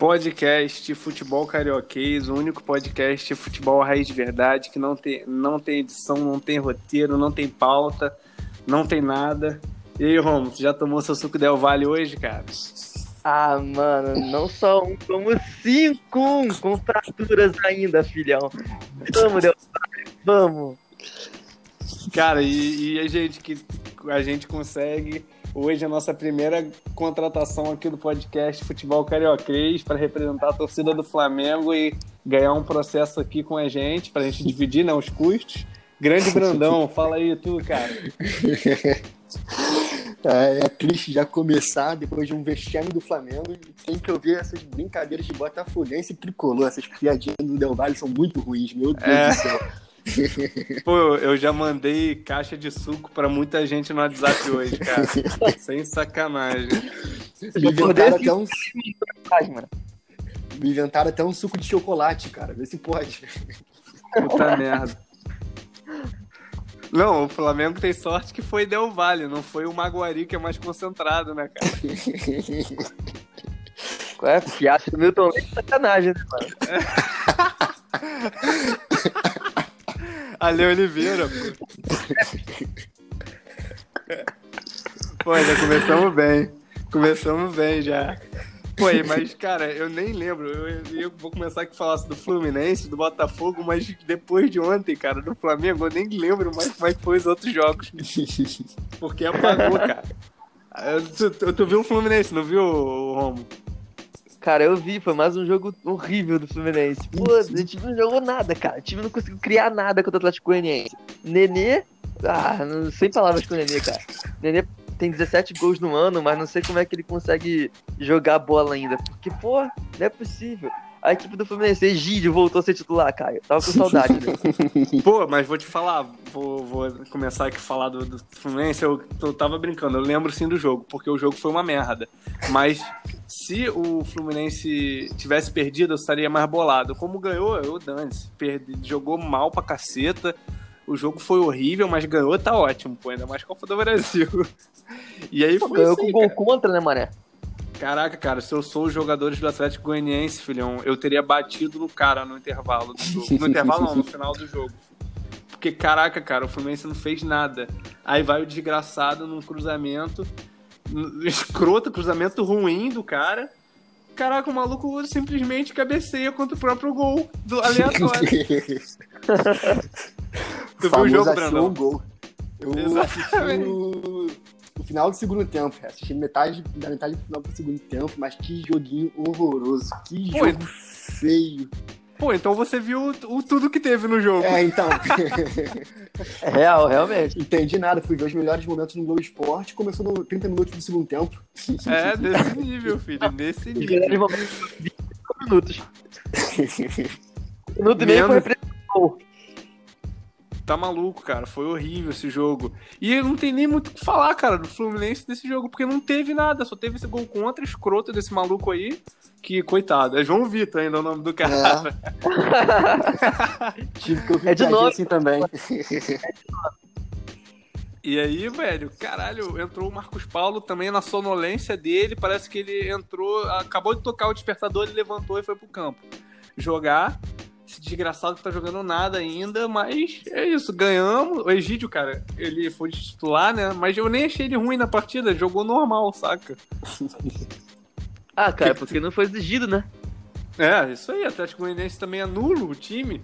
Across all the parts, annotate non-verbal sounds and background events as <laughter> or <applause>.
Podcast Futebol Carioquês, o único podcast de futebol raiz de verdade que não tem, não tem edição, não tem roteiro, não tem pauta, não tem nada. E aí, Romo, já tomou seu suco Del Vale hoje, cara? Ah, mano, não só um, como cinco, com fraturas ainda, filhão. Vamos, Del Vale, vamos. Cara, e, e a gente que a gente consegue hoje a nossa primeira contratação aqui do podcast Futebol Carioquês para representar a torcida do Flamengo e ganhar um processo aqui com a gente, para a gente dividir né, os custos. Grande <laughs> Brandão, fala aí tu, cara. <laughs> É, é triste já começar depois de um vexame do Flamengo e tem que ouvir essas brincadeiras de Botafoguense e tricolor. Essas piadinhas do Del Valle são muito ruins, meu Deus é... do céu. <laughs> Pô, eu já mandei caixa de suco pra muita gente no WhatsApp hoje, cara. <laughs> Sem sacanagem. Me inventaram até um. Me inventaram até um suco de chocolate, cara. Vê se pode. Puta merda. Não, o Flamengo tem sorte que foi Del Valle, não foi o Maguari que é mais concentrado, né, cara? Qual é? Fiasco do Milton Leite é sacanagem, né, mano? <laughs> Ale Oliveira, pô. Pô, já começamos bem. Começamos bem já. Pô, mas, cara, eu nem lembro. Eu, eu vou começar a falar do Fluminense, do Botafogo, mas depois de ontem, cara, do Flamengo, eu nem lembro mais como é que foi os outros jogos. Porque apagou, cara. Tu, tu, tu viu o Fluminense, não viu, Romo? Cara, eu vi, foi mais um jogo horrível do Fluminense. Pô, o time não jogou nada, cara. O time não conseguiu criar nada contra o Atlético Goianiense. Nenê, ah, não, sem palavras com o Nenê, cara. Nenê tem 17 gols no ano, mas não sei como é que ele consegue jogar bola ainda. Porque, pô, não é possível a equipe do Fluminense, Egídio, voltou a ser titular, Caio. Tava com saudade dele. <laughs> Pô, mas vou te falar, vou, vou começar aqui a falar do, do Fluminense. Eu, eu tava brincando, eu lembro sim do jogo, porque o jogo foi uma merda. Mas se o Fluminense tivesse perdido, eu estaria mais bolado. Como ganhou, eu dane-se. Jogou mal pra caceta. O jogo foi horrível, mas ganhou, tá ótimo, pô. Ainda mais Copa do Brasil. <laughs> E aí pô, foi ganhou assim, com gol contra, né, Mané? Caraca, cara, se eu sou os jogadores do Atlético Goianiense, filhão, eu teria batido no cara no intervalo do jogo. No <laughs> intervalo não, no final do jogo. Porque, caraca, cara, o Fluminense não fez nada. Aí vai o desgraçado num cruzamento, <laughs> escroto, cruzamento ruim do cara. Caraca, o maluco simplesmente cabeceia contra o próprio gol do aleatório. <laughs> tu viu o jogo, Brandão? Um gol. Eu Exatamente. No final do segundo tempo. Assisti metade da metade do final do segundo tempo, mas que joguinho horroroso. Que Pô, jogo feio. Pô, então você viu o, tudo que teve no jogo. É, então. <laughs> <laughs> é real, realmente. Entendi nada, fui ver os melhores momentos no Globo Esporte, começou no 30 minutos do segundo tempo. É, desse nível, filho, <laughs> nesse nível. Os melhores momentos 25 minutos. Minuto e meio foi tá maluco, cara. Foi horrível esse jogo. E não tem nem muito o que falar, cara, do Fluminense desse jogo, porque não teve nada, só teve esse gol contra, escroto desse maluco aí. Que, coitado, é João Vitor ainda o nome do cara. É. <laughs> Tive que ouvir é de novo assim também. E aí, velho, caralho, entrou o Marcos Paulo também na sonolência dele. Parece que ele entrou, acabou de tocar o despertador, ele levantou e foi pro campo jogar esse desgraçado que tá jogando nada ainda, mas é isso, ganhamos. O Egídio, cara, ele foi titular, né? Mas eu nem achei ele ruim na partida, jogou normal, saca? ah, cara, porque não foi exigido, né? É, isso aí, Atlético Goianiense também anula o time.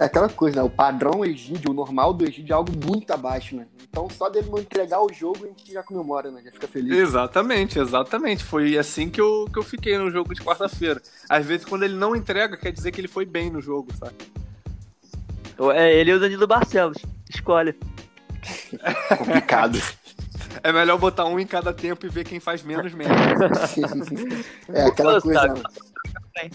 É aquela coisa, né? O padrão Egídio, o normal do Egídio é algo muito abaixo, né? Então, só dele não entregar o jogo, a gente já comemora, né? Já fica feliz. Exatamente, exatamente. Foi assim que eu, que eu fiquei no jogo de quarta-feira. Às vezes, quando ele não entrega, quer dizer que ele foi bem no jogo, sabe? É ele e o Danilo Barcelos. Escolhe. <laughs> Complicado. É melhor botar um em cada tempo e ver quem faz menos mesmo. <laughs> é aquela coisa. Né?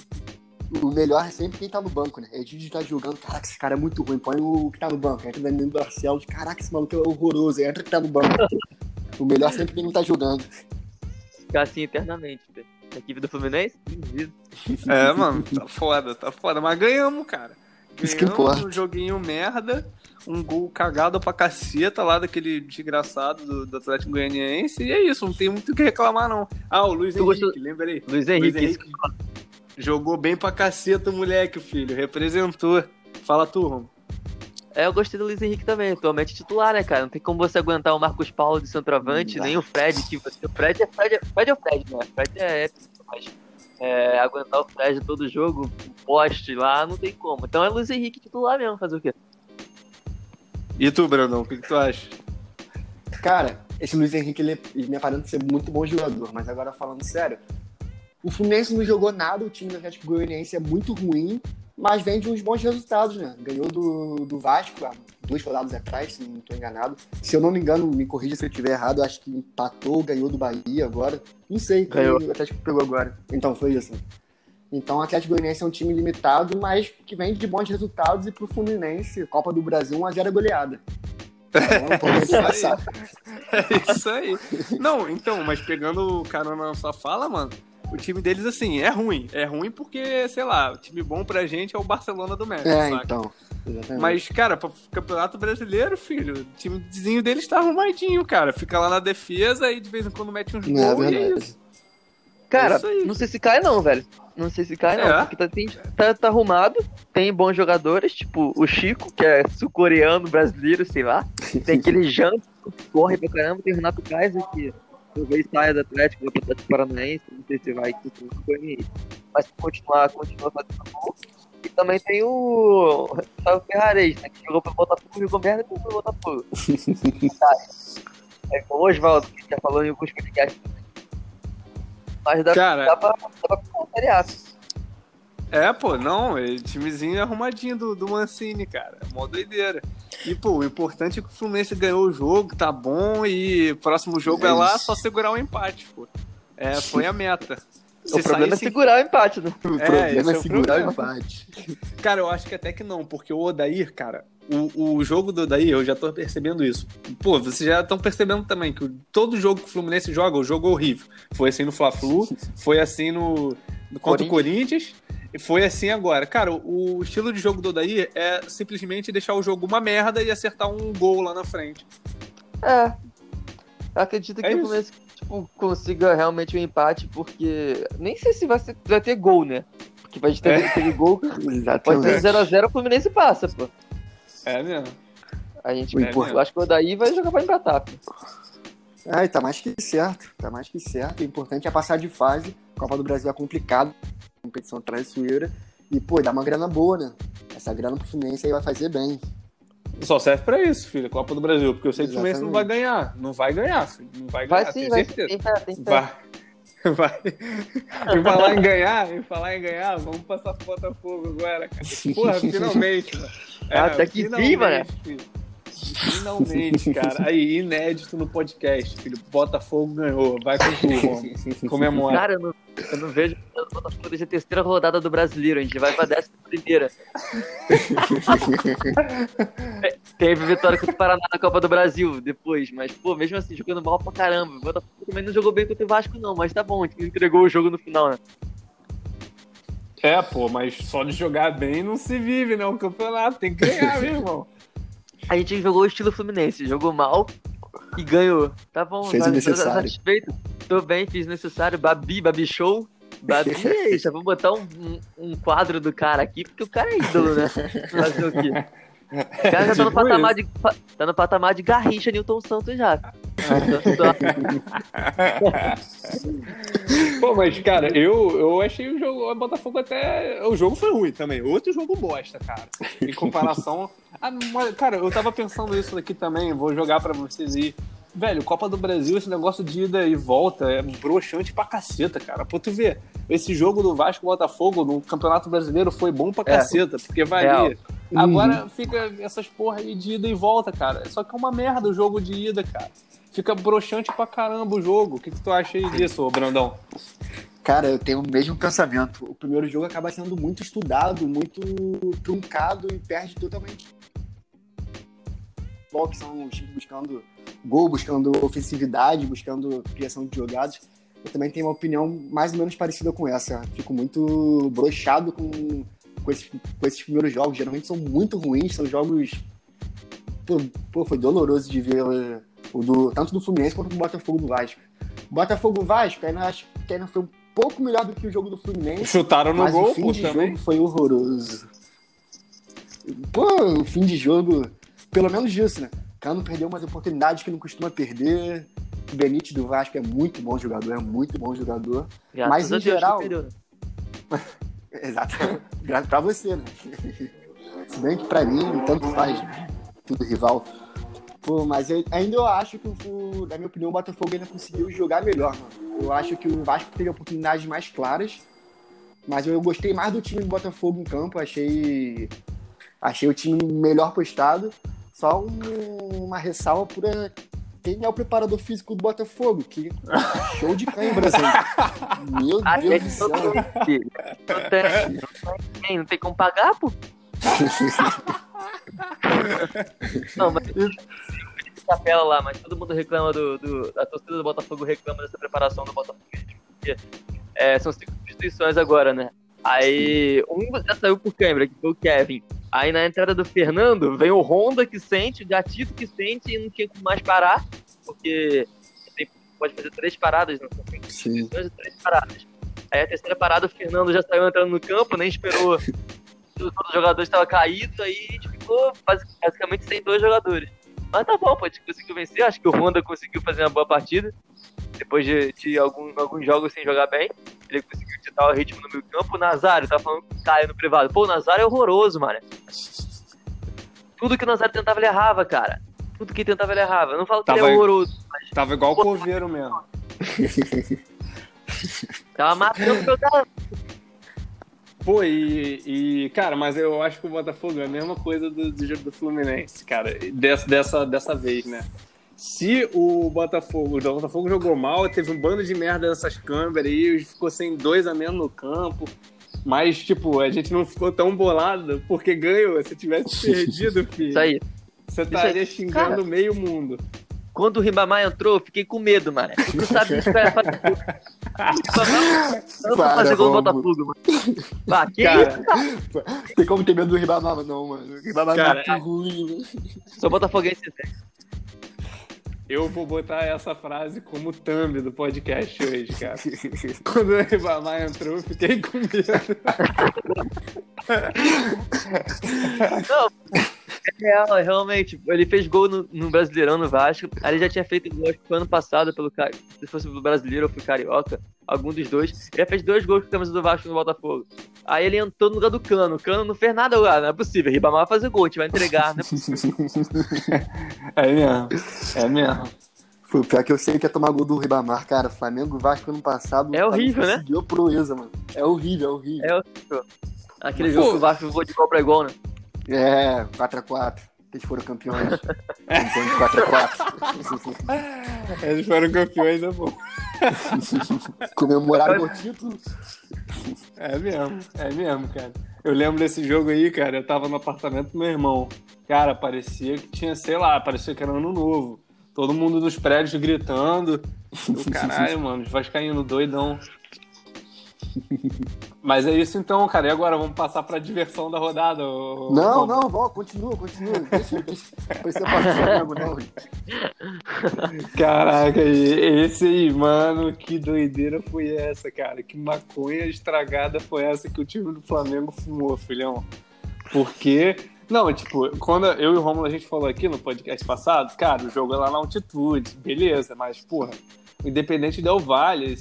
O melhor é sempre quem tá no banco, né? É de tá jogando, caraca, esse cara é muito ruim, põe o que tá no banco. Entra dentro do Barcelos, caraca, esse maluco é horroroso, entra que tá no banco. o melhor é sempre quem não tá jogando. Ficar assim eternamente, A equipe do Fluminense? É, mano, tá foda, tá foda. Mas ganhamos, cara. Isso que importa. um joguinho merda, um gol cagado pra caceta lá daquele desgraçado do, do Atlético Goianiense, e é isso, não tem muito o que reclamar, não. Ah, o Luiz Tu Henrique, gostou- lembrei. Luiz Henrique, Luiz Henrique jogou bem pra caceta o moleque, filho, representou. Fala tu. É, eu gostei do Luiz Henrique também, atualmente titular, né, cara? Não tem como você aguentar o Marcos Paulo de centroavante, nem o Fred, que você. O Fred é Fred, é- Fred é o Fred, né? Fred é épico, mas é, aguentar o Fred todo jogo, o poste lá, não tem como. Então é Luiz Henrique titular mesmo, fazer o quê? E tu, Brandão, o que, que tu acha? Cara, esse Luiz Henrique, ele, ele me aparenta ser muito bom jogador, mas agora falando sério, o Fluminense não jogou nada, o time do Atlético Goianiense é muito ruim, mas vem de uns bons resultados, né? Ganhou do, do Vasco há duas rodadas atrás, se não estou enganado. Se eu não me engano, me corrija se eu estiver errado, acho que empatou, ganhou do Bahia agora. Não sei, Ganhou. o Atlético pegou agora. Então, foi isso. Então, o Atlético Goianiense é um time limitado, mas que vem de bons resultados e pro Fluminense, Copa do Brasil, 1x0 goleada. Então, é importante <laughs> Isso. É isso aí. Não, então, mas pegando o carona na sua fala, mano, o time deles, assim, é ruim. É ruim porque, sei lá, o time bom pra gente é o Barcelona do Messi, É, saca? então. Exatamente. Mas, cara, pro campeonato brasileiro, filho, o timezinho deles tá arrumadinho, cara. Fica lá na defesa e de vez em quando mete uns Não, é gols e é isso. Cara, É não sei se cai não, velho. Não sei se cai não, É? porque tá, tem- tá, tá arrumado, tem bons jogadores, tipo o Chico, que é sul-coreano, brasileiro, sei lá. Tem <laughs> aquele Janto, corre pra caramba, tem o Renato Kaiser, que talvez saia do Atlético, vai pro Atlético Paranaense, não sei se vai. Mas se continuar, continua fazendo gol. E também tem o Rafael Ferrarez, né, que jogou pro Botafogo e jogou merda pro Botafogo. <laughs> é com o Oswaldo, que já falou em alguns podcasts. Mas dá, Cara, dá pra, dá pra ficar Série A. É, pô, não, é timezinho arrumadinho do, do Mancini, cara. É mó doideira. E, pô, o importante é que o Fluminense ganhou o jogo, tá bom, e o próximo jogo é, É lá, só segurar o empate, pô. É, foi a meta. <laughs> O problema é segurar o empate, né? O É, problema é, é segurar o empate. <laughs> Cara, eu acho que até que não, porque o Odair, cara, o, o jogo do Odair, eu já tô percebendo isso. Pô, vocês já estão percebendo também que todo jogo que o Fluminense joga, o jogo é horrível. Foi assim no Fla-Flu, <laughs> foi assim no, contra o Corinthians, foi assim agora. Cara, o, o estilo de jogo do Odair é simplesmente deixar o jogo uma merda e acertar um gol lá na frente. É. Eu acredito que É o isso. Fluminense tipo, consiga realmente um empate, porque nem sei se vai, ser- vai ter gol, né? Porque gente ter É. aquele gol, <laughs> pode ser Exatamente. 0x0, o Fluminense passa, pô. É mesmo. A gente, O eu acho que o daí vai jogar pra empatar, pô. Ai, tá mais que certo. Tá mais que certo. O importante é passar de fase. Copa do Brasil é complicado. Competição traiçoeira. E, pô, dá uma grana boa, né? Essa grana pro Fluminense aí vai fazer bem. Só serve pra isso, filho, Copa do Brasil, porque eu sei que o Fluminense não vai Exatamente. ganhar. Não vai ganhar, filho. Não vai ganhar, Vai sim, tenho vai tem fé. Vai. <laughs> Vai. Em falar em ganhar, em falar em ganhar, vamos passar pro Botafogo agora, cara. Porra, <laughs> finalmente, mano. É, Até que fim, mano. filho. Finalmente, cara. Aí, inédito no podcast, filho. Botafogo ganhou. Vai com tudo. <laughs> Comemora. Cara, eu não, eu não vejo o Botafogo desde a terceira rodada do brasileiro. A gente vai pra décima primeira. <laughs> Teve vitória contra o Paraná na Copa do Brasil depois, mas, pô, mesmo assim, jogando mal pra caramba. O Botafogo também não jogou bem contra o Vasco, não, mas tá bom, a gente entregou o jogo no final, né? É, pô, mas só de jogar bem não se vive, né? O campeonato tem que ganhar, meu irmão. A gente jogou o estilo Fluminense, jogou mal e ganhou. Tá bom, Fez tá, o necessário. tá satisfeito? Tô bem, fiz o necessário. Babi, Babi Show. Babi <laughs> é isso, vou botar um, um, um quadro do cara aqui, porque o cara é ídolo, né? Fazer o quê? O cara já tá no Tipo patamar de, tá no patamar de Garrincha Newton Santos já. <laughs> Pô, mas, cara, eu, eu achei o jogo, o Botafogo até. O jogo foi ruim também. Outro jogo bosta, cara. Em comparação. Ah, mas, cara, eu tava pensando isso aqui também, vou jogar pra vocês aí. Velho, Copa do Brasil, esse negócio de ida e volta é broxante pra caceta, cara. Pô, tu vê, esse jogo do Vasco Botafogo no Campeonato Brasileiro foi bom pra É. caceta, porque valia. Real. Agora fica essas porra aí de ida e volta, cara. Só que é uma merda o jogo de ida, cara. Fica broxante pra caramba o jogo. O que, que tu acha aí disso, Brandão? Cara, eu tenho o mesmo pensamento. O primeiro jogo acaba sendo muito estudado, muito truncado e perde totalmente. Que são os times buscando gol, buscando ofensividade, buscando criação de jogadas. Eu também tenho uma opinião mais ou menos parecida com essa. Fico muito broxado com com esses, com esses primeiros jogos. Geralmente são muito ruins, são jogos. Pô, pô foi doloroso de ver o do, tanto do Fluminense quanto do Botafogo do Vasco. Botafogo Vasco, ainda acho que ainda foi um pouco melhor do que o jogo do Fluminense. Chutaram no mas gol, o fim pô, de também. jogo foi horroroso. Pô, o fim de jogo, pelo menos isso, né? Cano perdeu umas oportunidades que não costuma perder. O Benítez do Vasco é muito bom jogador, é muito bom jogador. Graças Mas, em geral- né? <laughs> Exato. Graças pra você, né? <laughs> Se bem que pra mim, tanto faz, tudo rival. Pô, mas eu- ainda eu acho que, o, na minha opinião, o Botafogo ainda conseguiu jogar melhor, mano. Eu acho que o Vasco teve oportunidades mais claras, mas eu gostei mais do time do Botafogo em campo, achei, achei o time melhor postado. Só um- uma ressalva por eh, quem é o preparador físico do Botafogo, que show de cãibra, gente. <laughs> Meu Deus do céu. Não tem, não tem, não tem como pagar, pô. <laughs> Não, mas capela lá, mas todo mundo reclama do, do- A torcida do Botafogo reclama dessa preparação do Botafogo. Porque é, são cinco substituições agora, né? Aí um já saiu por câmera, que foi o Kevin. Aí na entrada do Fernando, vem o Honda que sente, o Gatito que sente e não tinha como mais parar, porque tem- pode fazer três paradas, não são cinco Sim. três paradas. Aí a terceira parada, o Fernando já saiu entrando no campo, nem esperou. <laughs> Todos os jogadores estavam caídos, aí a gente ficou basic- basicamente sem dois jogadores. Mas tá bom, pô, a gente conseguiu vencer. Acho que o Honda conseguiu fazer uma boa partida. Depois de, de algum- alguns jogos sem jogar bem, ele conseguiu ditar o ritmo no meio campo. O Nazário, tá falando com o Caio no privado. Pô, o Nazário é horroroso, mano. Tudo que o Nazário tentava, ele errava, cara. Tudo que tentava, ele errava. Eu não falo que ele Tava- é horroroso. Tava igual o Coveiro mesmo. <laughs> Tava matando o cara. Pô, e, e, cara, mas eu acho que o Botafogo é a mesma coisa do, do jogo do Fluminense, cara, dessa, dessa, dessa vez, né? Se o Botafogo, o Botafogo jogou mal, teve um bando de merda nessas câmeras aí, ficou sem dois a menos no campo. Mas, tipo, a gente não ficou tão bolado porque ganhou. Se tivesse <laughs> perdido, filho, Isso aí. você estaria aí. xingando Cara, meio mundo. Quando o Ribamar entrou, eu fiquei com medo, mano. Eu sabia que ia fazer gol. O Ribamar não fazer gol no. Botafogo, mano. Ah, que Cara, isso? Tem como ter medo do Ribamar, não, mano. O Ribamar Cara, é muito ruim, mano. Sou botafoguense, né? Eu vou botar essa frase como thumb do podcast hoje, cara. <laughs> Quando o Ribamar entrou, eu fiquei com medo. Não, é real, é realmente. Ele fez gol no, no Brasileirão no Vasco. Aí ele já tinha feito gol, acho que foi ano passado, pelo se fosse pelo Brasileiro ou foi Carioca, algum dos dois. Ele já fez dois gols com a camisa do Vasco no Botafogo. Aí ele entrou no lugar do Cano. O Cano não fez nada lá, não é possível. Ribamar vai fazer gol, a gente vai entregar, né? <laughs> É mesmo, é mesmo. Foi o pior que eu sei que é tomar gol do Ribamar, cara. Flamengo e Vasco ano passado. É horrível, né? Conseguiu proeza, mano. É horrível, é horrível. É horrível. Aquele jogo que o Vasco jogou de igual pra igual, né? É, 4x4. Eles foram campeões. de 4x4. <laughs> Eles foram campeões, é bom. <laughs> Comemoraram o título. É mesmo, é mesmo, cara. Eu lembro desse jogo aí, cara. Eu tava no apartamento do meu irmão. Cara, parecia que tinha, sei lá, parecia que era ano novo. Todo mundo nos prédios gritando. Eu, caralho, mano, os vascaíno doidão. Mas é isso então, cara. E agora, vamos passar pra diversão da rodada? ô- Não, não, volta, continua, continua. Deixa, deixa. Precisa participar não. Caraca, esse aí, mano, que doideira foi essa, cara? Que maconha estragada foi essa que o time do Flamengo fumou, filhão? Porque. Não, tipo, quando eu e o Romulo a gente falou aqui no podcast passado, cara, o jogo é lá na altitude, beleza, mas, porra, Independente Del Valle,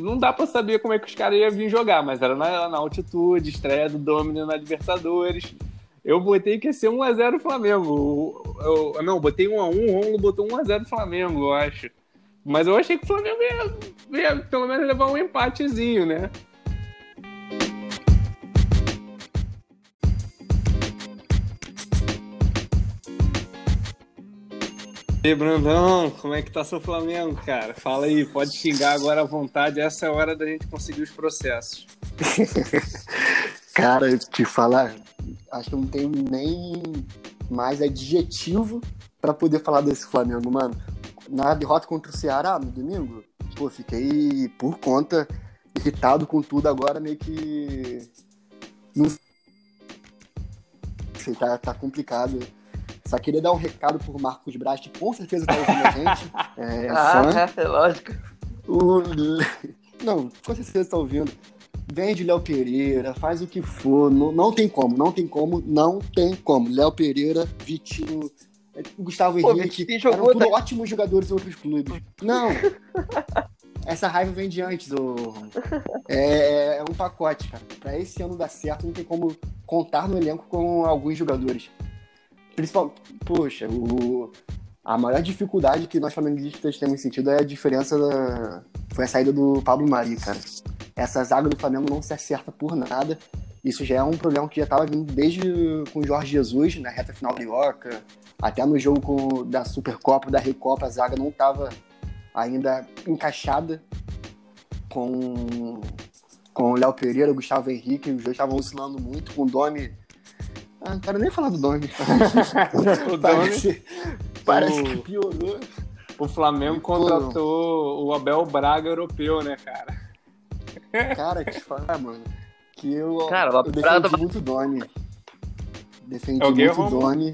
não dá pra saber como é que os caras iam vir jogar, mas era na, na altitude, estreia do Domino na Libertadores. Eu botei que ia ser 1x0 Flamengo. Eu, eu- não, botei 1x1, o Romulo botou 1x0 Flamengo, eu acho. Mas eu achei que o Flamengo ia, ia pelo menos levar um empatezinho, né? E Brandão, como é que tá seu Flamengo, cara? Fala aí, pode xingar agora à vontade, essa é a hora da gente conseguir os processos. <laughs> Cara, te falar, acho que não tenho nem mais adjetivo pra poder falar desse Flamengo, mano. Na derrota contra o Ceará no domingo, pô, fiquei por conta irritado com tudo agora, meio que. Não sei, tá, tá complicado. Só queria dar um recado pro Marcos Braz, que com certeza tá ouvindo a gente. <laughs> É, ah, é, lógico. O... Não, com certeza tá ouvindo. Vende Léo Pereira, faz o que for. Não, não tem como, não tem como, não tem como. Léo Pereira, Vitinho, Gustavo Pô, Henrique, eram tudo ótimos jogadores em outros clubes. Não! Essa raiva vem de antes, ô... é, é um pacote, cara. Pra esse ano dar certo, não tem como contar no elenco com alguns jogadores. Principalmente, poxa, o... a maior dificuldade que nós flamenguistas temos sentido é a diferença da... Foi a saída do Pablo Mari, cara. Essa zaga do Flamengo não se acerta por nada. Isso já é um problema que já estava vindo desde com o Jorge Jesus, na reta final carioca, até no jogo com, da Supercopa, da Recopa, a zaga não estava ainda encaixada com, com o Léo Pereira, o Gustavo Henrique, os dois estavam oscilando muito, com o Domi. Ah, não quero nem falar do Domi. <laughs> o Domi parece o... que piorou. O Flamengo contratou o Abel Braga europeu, né, cara? Cara, que falar, mano que eu, Cara, eu defendi tá... muito Doni. Defendi é muito Doni.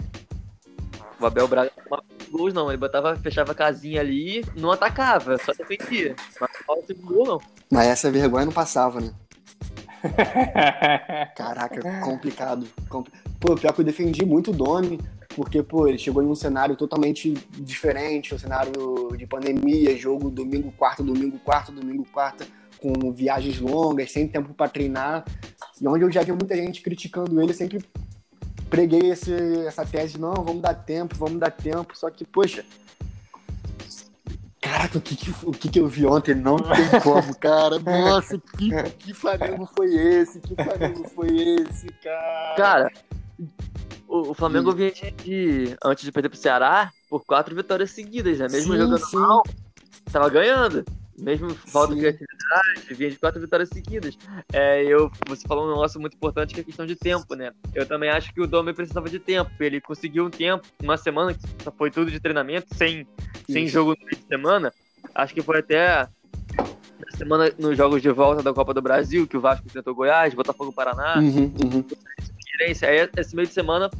O Abel Braga não gols, não. Ele botava, fechava a casinha ali, não atacava, só defendia. Mas não gol, não. Mas essa vergonha não passava, né? Caraca, complicado. Pô, pior que eu defendi muito o Doni, porque, pô, ele chegou em um cenário totalmente diferente, um cenário de pandemia, jogo domingo, quarta, domingo, quarta, domingo, quarta com viagens longas, sem tempo para treinar. E onde eu já vi muita gente criticando ele, sempre preguei esse, essa tese, não, vamos dar tempo, vamos dar tempo. Só que, poxa, Caraca, o que, que, o que, que eu vi ontem? Não tem como, cara. <laughs> Nossa, que, que Flamengo foi esse? Que Flamengo foi esse, cara? Cara, o, o Flamengo vinha de, antes de perder pro Ceará, por quatro vitórias seguidas, né? Mesmo sim, jogando sim. mal, tava ganhando. Mesmo falta de criatividade, vinha de quatro vitórias seguidas. É, eu, você falou um negócio muito importante que é a questão de tempo, né? Eu também acho que o Domi precisava de tempo. Ele conseguiu um tempo, uma semana que só foi tudo de treinamento, sem, sem jogo no fim de semana. Acho que foi até na semana nos jogos de volta da Copa do Brasil, que o Vasco enfrentou Goiás, Botafogo Paraná. Uhum, uhum. Aí, esse meio de semana,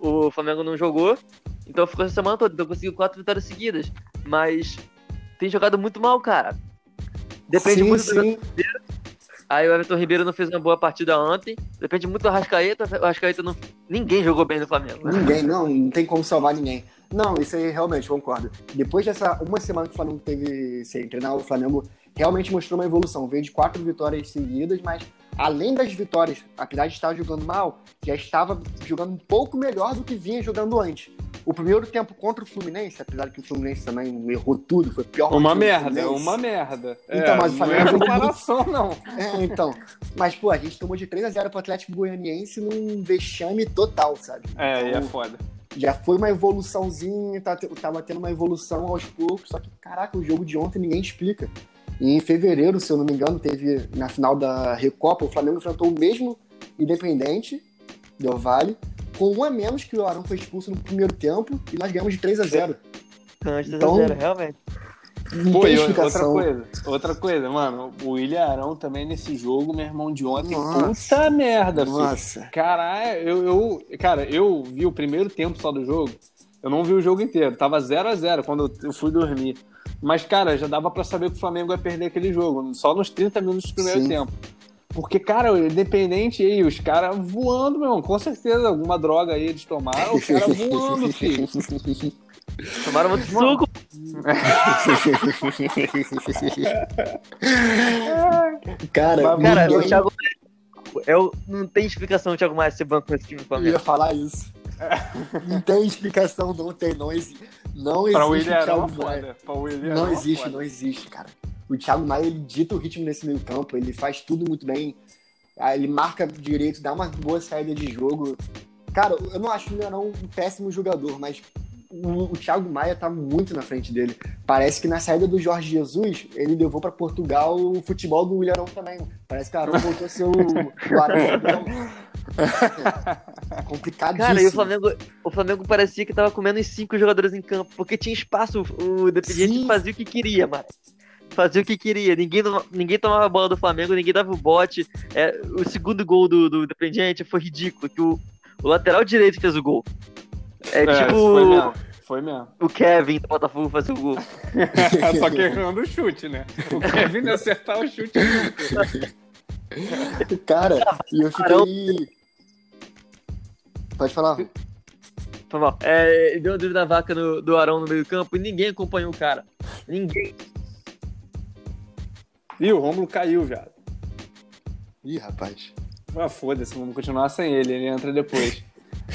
o Flamengo não jogou, então ficou essa semana toda, então conseguiu quatro vitórias seguidas. Mas tem jogado muito mal, cara. Depende sim, muito sim. do Everton Ribeiro. Aí o Everton Ribeiro não fez uma boa partida ontem. Depende muito do Arrascaeta. O Arrascaeta não. Ninguém jogou bem no Flamengo. Ninguém, não, não tem como salvar ninguém. Não, isso aí realmente concordo. Depois dessa uma semana que o Flamengo teve sem treinar, o Flamengo realmente mostrou uma evolução. Veio de quatro vitórias seguidas, mas além das vitórias, apesar de estar jogando mal, já estava jogando um pouco melhor do que vinha jogando antes. O primeiro tempo contra o Fluminense, apesar que o Fluminense também errou tudo, foi pior Uma merda, uma merda. Então, é, mas o Flamengo não é comparação, não. É, então. Mas, pô, a gente tomou de 3 a 0 pro Atlético Goianiense num vexame total, sabe? É, então, e é foda. Já foi uma evoluçãozinha, tá tava tendo uma evolução aos poucos, só que, caraca, o jogo de ontem ninguém explica. E em fevereiro, se eu não me engano, teve na final da Recopa, o Flamengo enfrentou o mesmo Independente, Del Vale, com um a menos que o Arão foi expulso no primeiro tempo e nós ganhamos de 3 a 0 então, 0 realmente. Pô, outra coisa, outra coisa, mano, o William Arão também nesse jogo, meu irmão de ontem, Nossa. puta merda, Nossa. Filho. Caralho, eu, eu, cara, eu vi o primeiro tempo só do jogo, eu não vi o jogo inteiro, tava 0 a 0 quando eu fui dormir. Mas, cara, já dava para saber que o Flamengo ia perder aquele jogo, só nos 30 minutos do primeiro Sim. tempo. Porque, cara, o Independente aí, os caras voando, meu, com certeza, alguma droga aí eles tomaram, os caras <laughs> voando, filho. Tomaram muito suco. <laughs> cara, cara ninguém... o Thiago eu, não tem explicação o Thiago Maia ser banco nesse time do Flamengo. Eu ia falar isso. Não tem explicação, não tem, não existe. Não existe William o Thiago Maia. Não existe, não existe, cara. O Thiago Maia, ele dita o ritmo nesse meio campo, ele faz tudo muito bem. Ele marca direito, dá uma boa saída de jogo. Cara, eu não acho o Leão um péssimo jogador, mas o, o Thiago Maia tá muito na frente dele. Parece que na saída do Jorge Jesus, ele levou para Portugal o futebol do William também. Parece que o Arão voltou a ser o, o Arão. É, complicado Cara, e o Flamengo, o Flamengo parecia que tava com menos cinco jogadores em campo, porque tinha espaço, o Independiente fazia o que queria, mano. Fazia o que queria, ninguém, ninguém tomava a bola do Flamengo, ninguém dava o bote. É, o segundo gol do, do Independiente foi ridículo, que o, O lateral direito fez o gol. É, É, tipo foi mesmo. Foi mesmo. o Kevin do Botafogo fazer o gol. <laughs> Só que errando o chute, né? O Kevin não acertar o chute nunca. <laughs> Cara, e eu fiquei. Pode falar. Foi mal. É, deu um drible da vaca no- do Arão no meio do campo e ninguém acompanhou o cara. Ninguém. Ih, o Romulo caiu já. Ih, rapaz. Ah, foda-se, vamos continuar sem ele, ele entra depois.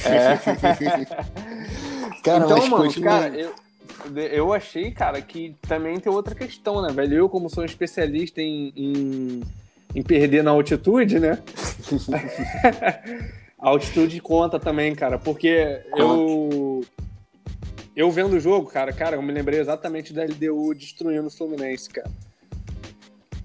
É. <laughs> Cara, então, mano, continua. cara, eu, eu achei, cara, que também tem outra questão, né, velho? Eu, como sou um especialista em, em, em perder na altitude, né? <laughs> <laughs> A altitude conta também, cara, porque eu. Eu vendo o jogo, cara, cara, eu me lembrei exatamente da LDU destruindo o Fluminense, cara.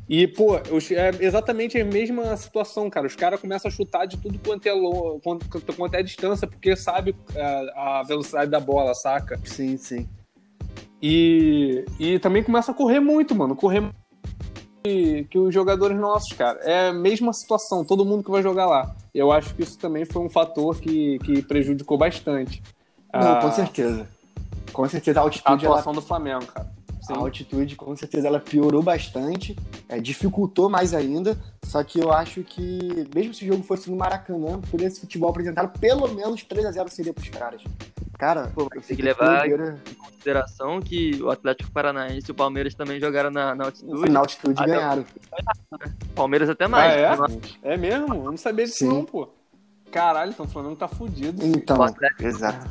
E, pô, os- é exatamente a mesma situação, cara. Os caras começam a chutar de tudo quanto é, lo- quanto, quanto é distância, porque sabe é, a velocidade da bola, saca? Sim, sim. E, e também começa a correr muito, mano. Correr muito que, que os jogadores nossos, cara. É a mesma situação, todo mundo que vai jogar lá. Eu acho que isso também foi um fator que, que prejudicou bastante. Não, a, com certeza. Com certeza a a altitude, ela, atuação do Flamengo, cara. Sim. a altitude, com certeza, ela piorou bastante, é, dificultou mais ainda. Só que eu acho que, mesmo se o jogo fosse no Maracanã, por esse futebol apresentado, pelo menos 3x0 seria pros caras. Cara, Pô, eu tem que levar- doideira. Em consideração que o Atlético Paranaense e o Palmeiras também jogaram na, na altitude. Na altitude Ah, ganharam. Palmeiras até mais. Ah, é? É mesmo? Eu não sabia disso não, pô. Caralho, então o Flamengo tá fudido. Então, exato.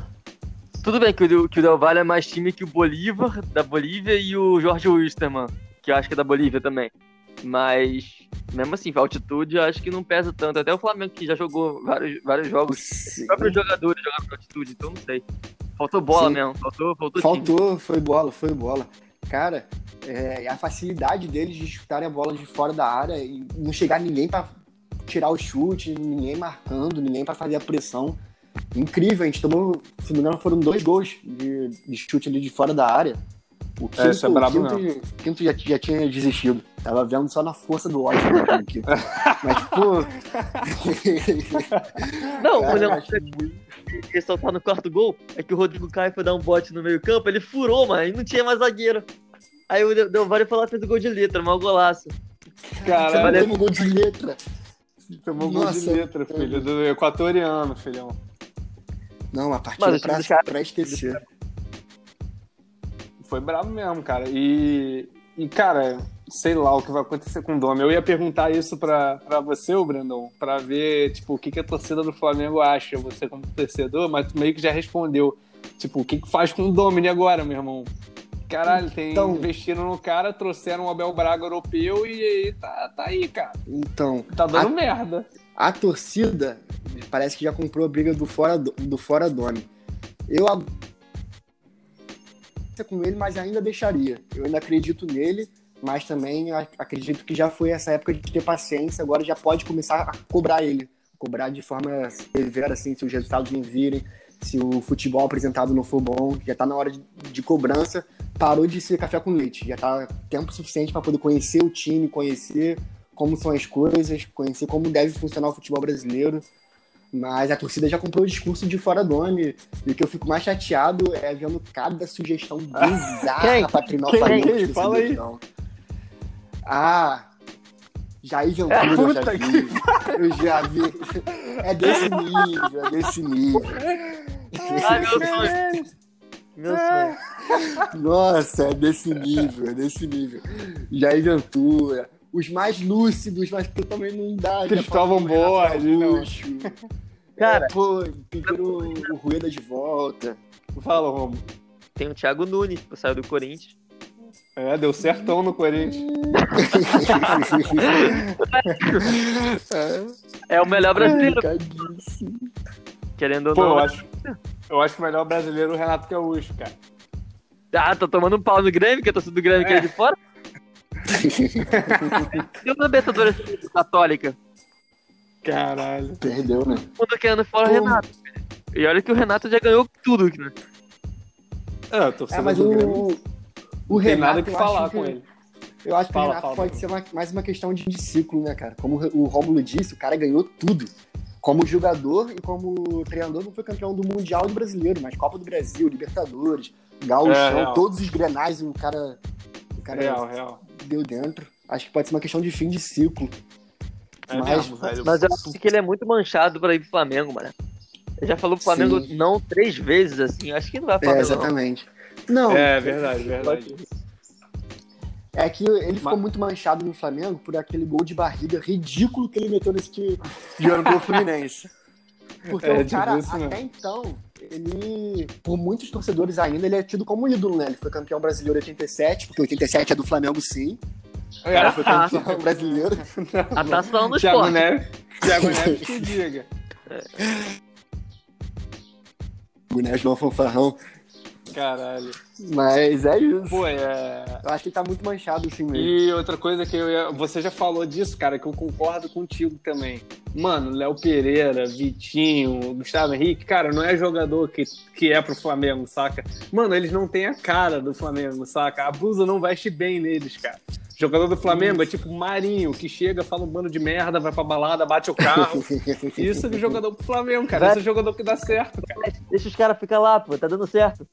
Tudo bem que o, que o Del Valle é mais time que o Bolívar, da Bolívia, e o Jorge Wilstermann, que eu acho que é da Bolívia também. Mas, mesmo assim, a altitude eu acho que não pesa tanto. Até o Flamengo, que já jogou vários, vários jogos, Sim. os próprios jogadores jogaram com altitude, então não sei. Faltou bola Sim. mesmo, faltou, faltou. Faltou, foi bola, foi bola. Cara, é, a facilidade deles de chutarem a bola de fora da área e não chegar ninguém pra tirar o chute, ninguém marcando, ninguém pra fazer a pressão. Incrível, a gente tomou, se não me engano, foram dois gols de, de chute ali de fora da área. O quinto, É, isso é brabo o quinto, quinto já, já tinha desistido. Tava vendo só na força do ódio. aqui. Mas, pô. <laughs> Não, cara, o que ressaltar no quarto gol é que o Rodrigo Caio foi dar um bote no meio campo, ele furou, mano, e não tinha mais zagueiro. Aí o Del- Valle lá fez o gol de letra, mal golaço. Caralho. Tomou gol de letra. tomou gol de Nossa. letra, filho, do equatoriano, filhão. Não, a partida Mas o time pra, pra esquecer. Foi bravo mesmo, cara. E, e, cara, sei lá o que vai acontecer com o Dome. Eu ia perguntar isso pra, pra você, Brandon, pra ver, tipo, o que, que a torcida do Flamengo acha, você como torcedor, mas tu meio que já respondeu. Tipo, o que, que faz com o Domini agora, meu irmão? Caralho, tem, Então- investiram no cara, trouxeram o Abel Braga europeu e aí tá, tá aí, cara. Então, Tá dando merda. A torcida parece que já comprou a briga do fora do, fora Dome. Eu com ele, mas ainda deixaria. Eu ainda acredito nele, mas também acredito que já foi essa época de ter paciência. Agora já pode começar a cobrar ele, cobrar de forma severa, assim, se os resultados não virem, se o futebol apresentado não for bom, já tá na hora de, de cobrança. Parou de ser café com leite, já tá tempo suficiente para poder conhecer o time, conhecer como são as coisas, conhecer como deve funcionar o futebol brasileiro. Mas a torcida já comprou o discurso de fora nome. E o que eu fico mais chateado é vendo cada sugestão bizarra pra treinar Quem? o Flamengo. Quem? Fala aí. Ah, Jair Ventura eu já vi. <laughs> Eu já vi. É desse nível, é desse nível. Ai, meu sonho. Meu sonho. Nossa, é desse nível, é desse nível. Jair Ventura. Os mais lúcidos, mas que também não dá. Cristóvão Borges, não. Cara, Pô, pediram o Rueda de volta. Fala, Romo. tem o Thiago Nunes, que saiu do Corinthians. É, deu certão no Corinthians. <laughs> É o melhor brasileiro, Cagadíssimo. querendo ou Pô, não. eu acho, eu acho que o melhor brasileiro é o Renato Gaúcho, cara. Ah, tô tomando um pau no Grêmio, que a torcida do Grêmio É. quer de fora. <laughs> Deu na Libertadores Católica. Caralho. Perdeu, né? Todo mundo querendo fora o. Renato. E olha que o Renato já ganhou tudo, né? É, torcida É, mas o, o não tem Renato, nada que falar acho com que, ele. Eu acho que Fala, o Renato fala, pode Bruno. ser uma- mais uma questão de, de ciclo, né, cara? Como o Rômulo disse, o cara ganhou tudo. como jogador e como treinador, não foi campeão do Mundial do Brasileiro, mas Copa do Brasil, Libertadores, Gauchão, É, todos os grenais o cara, o cara Real, real. Deu dentro. Acho que pode ser uma questão de fim de ciclo. É Mas- mesmo, velho. Mas eu acho que ele é muito manchado pra ir pro Flamengo, mano. Ele já falou pro Flamengo Sim. não três vezes, assim. Acho que não vai É, Flamengo, não. exatamente. Não, É, verdade, verdade. É que ele ficou Mas- muito manchado no Flamengo por aquele gol de barriga ridículo que ele meteu nesse time jogando pelo Fluminense. Porque É, o tipo cara, mesmo. até então, ele, por muitos torcedores ainda, ele é tido como ídolo, né? Ele foi campeão brasileiro em 87, porque 87 é do Flamengo sim. O cara foi campeão brasileiro. <laughs> A falando do Thiago esporte. Neves, Thiago Neves que diga. O Neves não fanfarrão. Caralho. Mas é isso. Pô, é. Eu acho que ele tá muito manchado assim mesmo. E outra coisa que eu ia... Você já falou disso, cara, que eu concordo contigo também. Mano, Léo Pereira, Vitinho, Gustavo Henrique, cara, não é jogador que, que é pro Flamengo, saca? Mano, eles não têm a cara do Flamengo, saca? A blusa não veste bem neles, cara. Jogador do Flamengo é tipo Marinho, que chega, fala um bando de merda, vai pra balada, bate o carro. <laughs> Isso é jogador pro Flamengo, cara. Isso é jogador que dá certo, cara. Deixa os caras ficar lá, pô. Tá dando certo.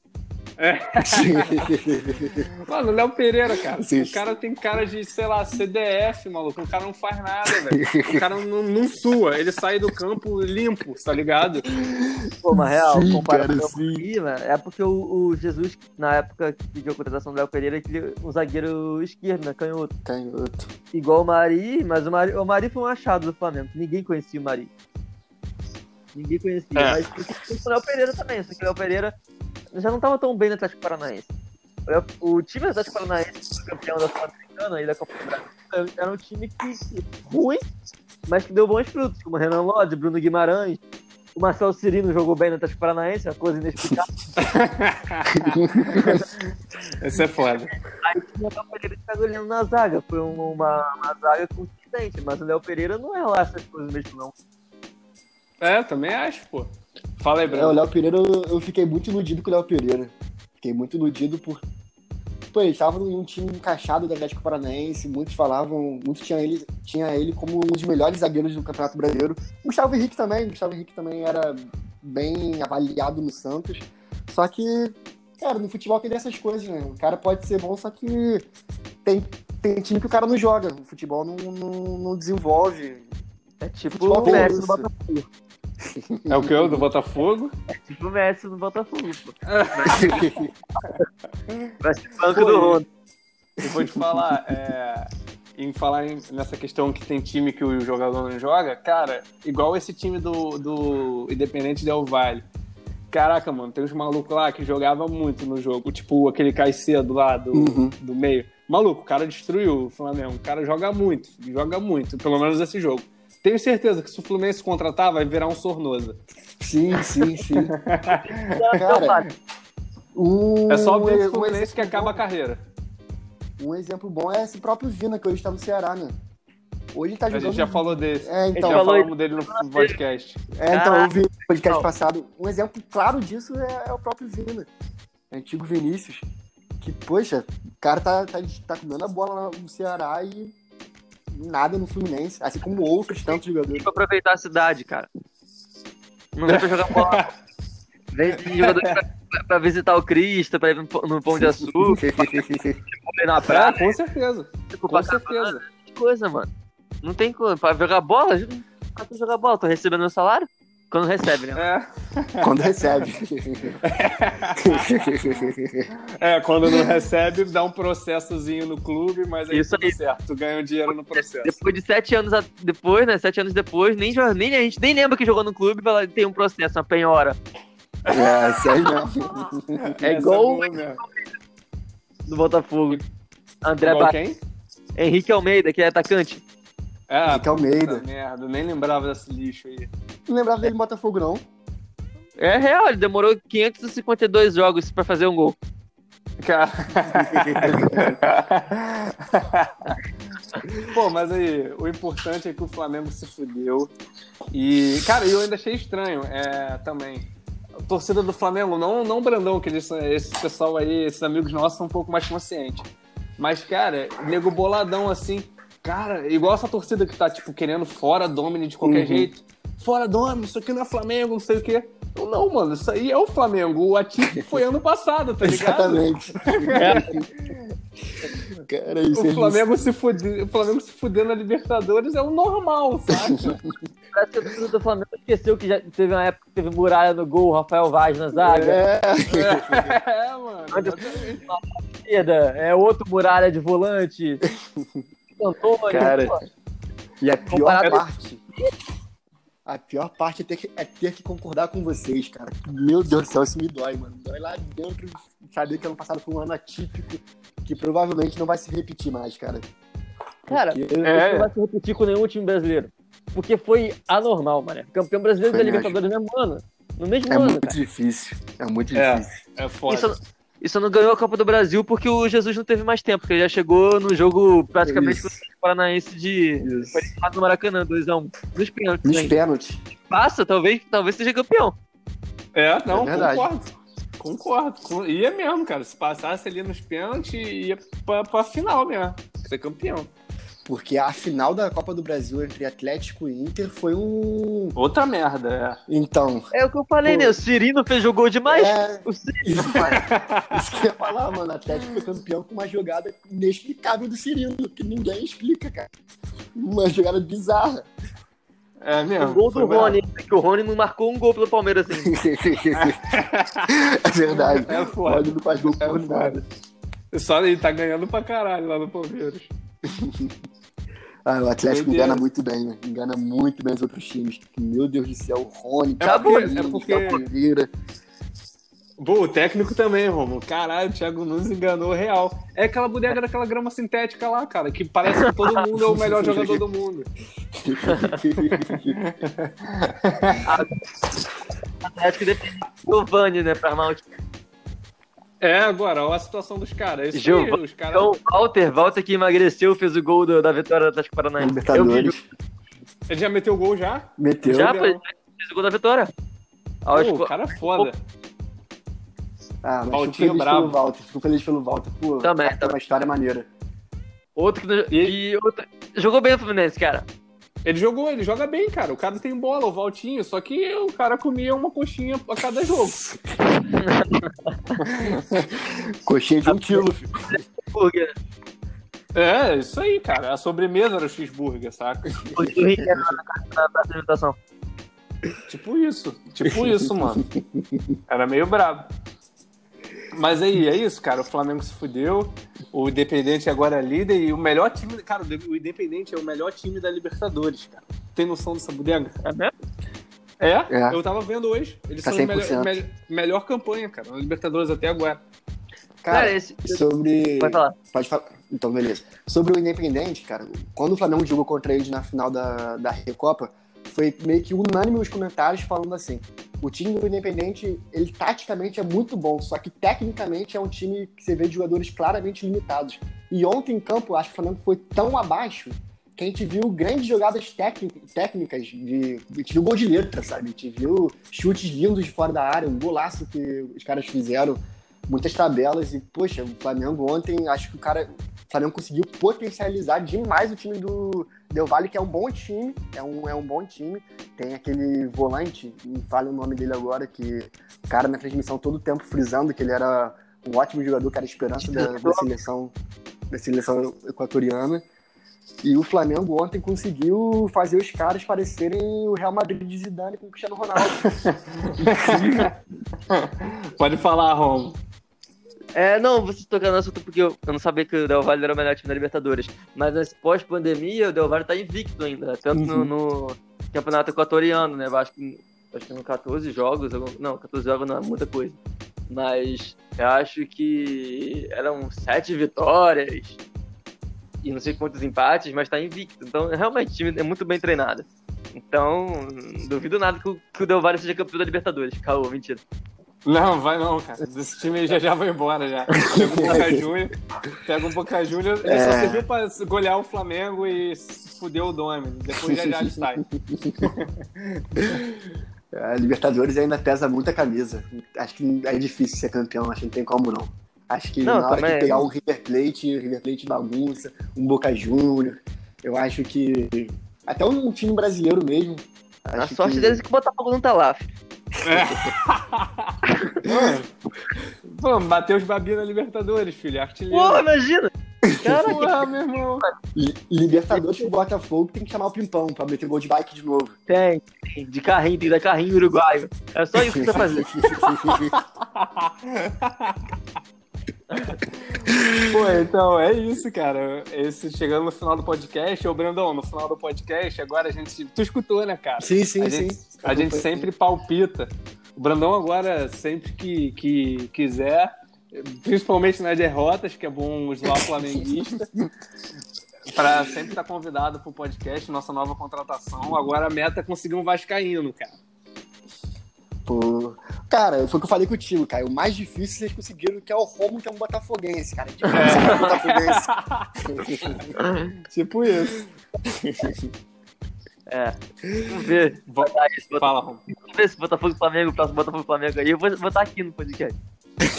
<laughs> Mano, o Léo Pereira, cara. Sim. O cara tem cara de, sei lá, CDF, maluco. O cara não faz nada, velho. O cara não, não sua. Ele sai do campo limpo, tá ligado? Pô, mas real, Sim, comparado cara, com aqui, mano, é porque o, o Jesus, na época que pediu a contratação do Léo Pereira, queria um zagueiro esquerdo, né? Canhoto. Canhoto. Igual o Mari, mas o Mari, o Mari foi um achado do Flamengo. Ninguém conhecia o Mari. Ninguém conhecia. É. Mas o Léo Pereira também. Só que o Léo Pereira já não tava tão bem no Atlético Paranaense. O O time do Atlético Paranaense, que foi campeão da Sul-Americana e da Copa do Brasil, era um time que, ruim, mas que deu bons frutos, como Renan Lodge, Bruno Guimarães. O Marcelo Cirino jogou bem no Atlético Paranaense, uma coisa inexplicável. <laughs> Esse é foda. Aí tinha o Léo Pereira que tá olhando na zaga. Foi um- uma, uma zaga consistente, mas o Léo Pereira não é lá essas coisas mesmo, não. É, também acho, pô. Fala aí, É, o. Léo Pereira, eu, eu fiquei muito iludido com o Léo Pereira. Fiquei muito iludido por. Pô, ele tava em um time encaixado do Atlético Paranaense, muitos falavam, muitos tinham ele, tinha ele como um dos melhores zagueiros do Campeonato Brasileiro. O Gustavo Henrique também, o Gustavo Henrique também era bem avaliado no Santos. Só que, cara, no futebol tem dessas coisas, né? O cara pode ser bom, só que tem, tem time que o cara não joga. O futebol não, não, não desenvolve. É tipo Futebol o Botafogo. <laughs> É o que eu do Botafogo? Tipo o Messi no Botafogo, pô. Vai ser banco do e- Ronda. Eu vou te falar, é, em falar em- nessa questão que tem time que o jogador não joga, cara, igual esse time do, do Independente Del Valle. Caraca, mano, tem uns malucos lá que jogavam muito no jogo, tipo aquele Caicedo lá do, Uhum. do meio. Maluco, o cara destruiu o Flamengo. O cara joga muito, joga muito, pelo menos esse jogo. Tenho certeza que se o Fluminense contratar, vai virar um Sornosa. Sim, sim, sim. <laughs> Cara, Um, É só um o Fluminense exemplo que acaba a carreira. Um exemplo bom é esse próprio Vina, que hoje tá no Ceará, né? Hoje ele tá A jogando. gente já falou desse. É, então. já falou falamos dele no podcast. É, então, eu vi no podcast Não. passado. Um exemplo claro disso é, é o próprio Vina. Antigo Vinícius. Que, poxa, o cara tá, tá, tá comendo a bola no Ceará e nada no Fluminense. Assim como outros tantos jogadores. tem que aproveitar a cidade, cara. Não vem pra jogar bola. Vem de jogador pra, pra visitar o Cristo, pra ir no, Pão de Açúcar, pra ir na É, praia, com certeza. tipo, Com pra certeza. que coisa, mano. Não tem coisa. Pra jogar bola, pra tu jogar bola, tô recebendo meu salário? Quando recebe, né? É. Quando recebe. É, quando não recebe, dá um processozinho no clube, mas aí Isso tudo aí. certo, tu ganha o dinheiro no processo. Depois de sete anos a- depois, né? Sete anos depois, nem, nem a gente nem lembra que jogou no clube, lá, tem um processo, uma penhora é, sério mesmo. É igual boa mesmo. do Botafogo. André Igual ba... quem? Henrique Almeida, que é atacante. É, Henrique Almeida. merda, nem lembrava desse lixo aí. Não lembrava dele no Botafogo, não. É real, ele demorou 552 jogos pra fazer um gol. Cara. <laughs> Pô, mas aí, o importante é que o Flamengo se fudeu. E, cara, eu ainda achei estranho é, também. A torcida do Flamengo, não, não o Brandão, que eles, esse pessoal aí, esses amigos nossos são um pouco mais conscientes. Mas, cara, nego boladão assim. Cara, igual essa torcida que tá, tipo, querendo fora Domini de qualquer Uhum. jeito. fora Domi, isso aqui não é Flamengo, não sei o quê. Eu, não, mano, isso aí é o Flamengo. O Ativo foi ano passado, tá ligado? Exatamente. <laughs> Cara, isso o, é Flamengo se fuder, o Flamengo se fuder na Libertadores é o normal, saca? <laughs> Parece que o torcedor do Flamengo esqueceu que já teve uma época que teve muralha no gol, Rafael Vaz na zaga. É, é, é mano. <laughs> É outro muralha de volante. Cara, e a pior parte. A pior parte é ter, que, é ter que concordar com vocês, cara. Meu Deus do céu, isso me dói, mano. Dói lá dentro saber que ano passado foi um ano atípico que provavelmente não vai se repetir mais, cara. Cara, Porque... é... não vai se repetir com nenhum time brasileiro. Porque foi anormal, mano. Campeão brasileiro da Libertadores no mesmo ano. No mesmo é ano. É muito cara. difícil. É muito é, difícil. É, é foda. Isso, isso não ganhou a Copa do Brasil porque o Jesus não teve mais tempo, porque ele já chegou no jogo praticamente com o Paranaense de. no Maracanã, 2x1. Um. Nos pênaltis. Nos pênaltis. Passa, talvez, talvez seja campeão. É, não, é concordo. Concordo. Ia mesmo, cara. Se passasse ali nos pênaltis, ia pra, pra final mesmo. Ser campeão. Porque a final da Copa do Brasil entre Atlético e Inter foi um. Outra merda, é. Então. É o que eu falei, pô... né? O Cirino fez o gol demais. É... O Cirino. Isso, <laughs> isso que eu ia falar, mano. O Atlético foi campeão com uma jogada inexplicável do Cirino, que ninguém explica, cara. Uma jogada bizarra. É mesmo. O gol do Rony, que o Rony não marcou um gol pelo Palmeiras assim. <laughs> é verdade. É foda. O Rony não faz gol é por nada. Só ele tá ganhando pra caralho lá no Palmeiras. Ah, o Atlético engana muito bem, né? Engana muito bem os outros times. Meu Deus do céu, o Rony, é porque, é porque... Pô, o técnico também, Romulo. Caralho, o Thiago Nunes enganou real. É aquela bodega daquela grama sintética lá, cara, que parece que todo mundo é o melhor <laughs> jogador do mundo. <laughs> Atlético depende do Vani, né, pra armar o é, agora, olha a situação dos caras. Isso aí, os caras... Então, Walter, Walter que emagreceu, fez o gol do, da vitória do Atlético Paranaense. Ele já meteu o gol já? Meteu. Já, fez, fez o gol da vitória. Pô, o cara é foda. Ah, mas Valtinho fico feliz bravo. pelo Walter. Fico feliz pelo Walter. Pô, também, é uma história maneira. Outro que, e... outro... jogou bem no Fluminense, cara. Ele jogou, ele joga bem, cara. O cara tem bola, o Valtinho, só que o cara comia uma coxinha a cada jogo. <laughs> <laughs> coxinha de um quilo. É, isso aí, cara. A sobremesa era o cheeseburger, saca? Tipo isso, tipo isso, mano. Era meio brabo. Mas aí, é isso, cara. O Flamengo se fudeu. O Independente agora é líder e o melhor time. Cara, o Independente é o melhor time da Libertadores, cara. Tem noção dessa bodega? É mesmo? É, é, eu tava vendo hoje. Eles tá são a melhor, melhor, melhor campanha, cara, na Libertadores até agora. Cara, cara esse... sobre. Pode falar. Pode falar. Então, beleza. Sobre o Independente, cara, quando o Flamengo jogou contra eles na final da, da Recopa, foi meio que unânime os comentários falando assim: o time do Independente, ele taticamente é muito bom, só que tecnicamente é um time que você vê de jogadores claramente limitados. E ontem em campo, acho que o Flamengo foi tão abaixo que a gente viu grandes jogadas técnicas, de, a gente viu gol de letra, sabe? A gente viu chutes lindos de fora da área, um golaço que os caras fizeram, muitas tabelas e, poxa, o Flamengo ontem, acho que o cara, o Flamengo conseguiu potencializar demais o time do Del Valle, que é um bom time, é um, é um bom time. Tem aquele volante, me fale o nome dele agora, que o cara na transmissão todo o tempo frisando que ele era um ótimo jogador, que era a esperança da, da seleção da seleção equatoriana. E o Flamengo ontem conseguiu fazer os caras parecerem o Real Madrid de Zidane com o Cristiano Ronaldo. <laughs> Pode falar, Rom. É, não, você tocando no assunto porque eu, eu, não sabia que o Del Valle era o melhor time da Libertadores. Mas nesse pós-pandemia, o Del Valle tá invicto ainda. Tanto uhum. no, no, campeonato equatoriano, né? Acho que, acho que no 14 jogos. Não, 14 jogos não é muita coisa. Mas eu acho que eram sete vitórias e não sei quantos empates, mas tá invicto. Então, realmente, o time é muito bem treinado. Então, duvido nada que o, que o Del Valle seja campeão da Libertadores. Caô, mentira. Não, vai não, cara. Esse time já já vai embora já. Pega um Boca <laughs> Juniors, pega um Boca Juniors, ele é. só serviu pra golear o Flamengo e fuder o Dome. Depois já já ele sai. <laughs> A Libertadores ainda pesa muita camisa. Acho que é difícil ser campeão, acho que não tem como não. Acho que não, na hora de pegar um River Plate, River Plate bagunça, um Boca Juniors, eu acho que até um time brasileiro mesmo A sorte que... deles é que o Botafogo não tá lá. É. <laughs> Vamos bater os Babi na Libertadores, filho. Artilheiro. Pô, imagina! Caraca, Porra, meu irmão. Libertadores pro Botafogo tem que chamar o Pimpão pra meter gol de bike de novo. Tem, tem. De carrinho, tem que dar carrinho uruguaio. É só isso que você fazer. <laughs> Pô, então é isso, cara. Esse, chegando no final do podcast, ô Brandão, no final do podcast, agora a gente. Tu escutou, né, cara? Sim, sim, a sim. Gente, a gente sempre palpita. O Brandão agora, sempre que, que quiser, principalmente nas derrotas, que é bom usar o flamenguista. <laughs> para sempre estar convidado pro podcast, nossa nova contratação. Agora a meta é conseguir um Vascaíno, cara. Pô. Cara, foi o que eu falei contigo, cara. O mais difícil vocês conseguiram, que é o Romo, que é um botafoguense, cara. É difícil é. um botafoguense. <laughs> tipo isso. É. Vamos ver. Vamos, Fala, Romo. Vamos ver se Botafogo e Flamengo, o próximo Botafogo e Flamengo aí. Eu vou, vou estar aqui no podcast.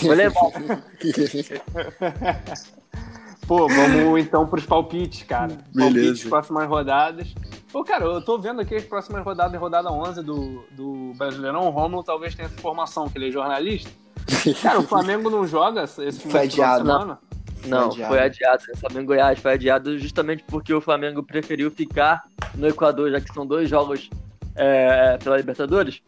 Vou levar. <laughs> Pô, vamos então pros palpites, cara. Beleza. Palpites, próximas rodadas. Pô, cara, eu tô vendo aqui as próximas rodadas, rodada 11 do, do Brasileirão. O Romulo talvez tenha essa formação, que ele é jornalista. <laughs> Cara, o Flamengo não joga esse fim de semana? Não, foi adiado. foi adiado. O Flamengo Goiás foi adiado justamente porque o Flamengo preferiu ficar no Equador, já que são dois jogos é, pela Libertadores.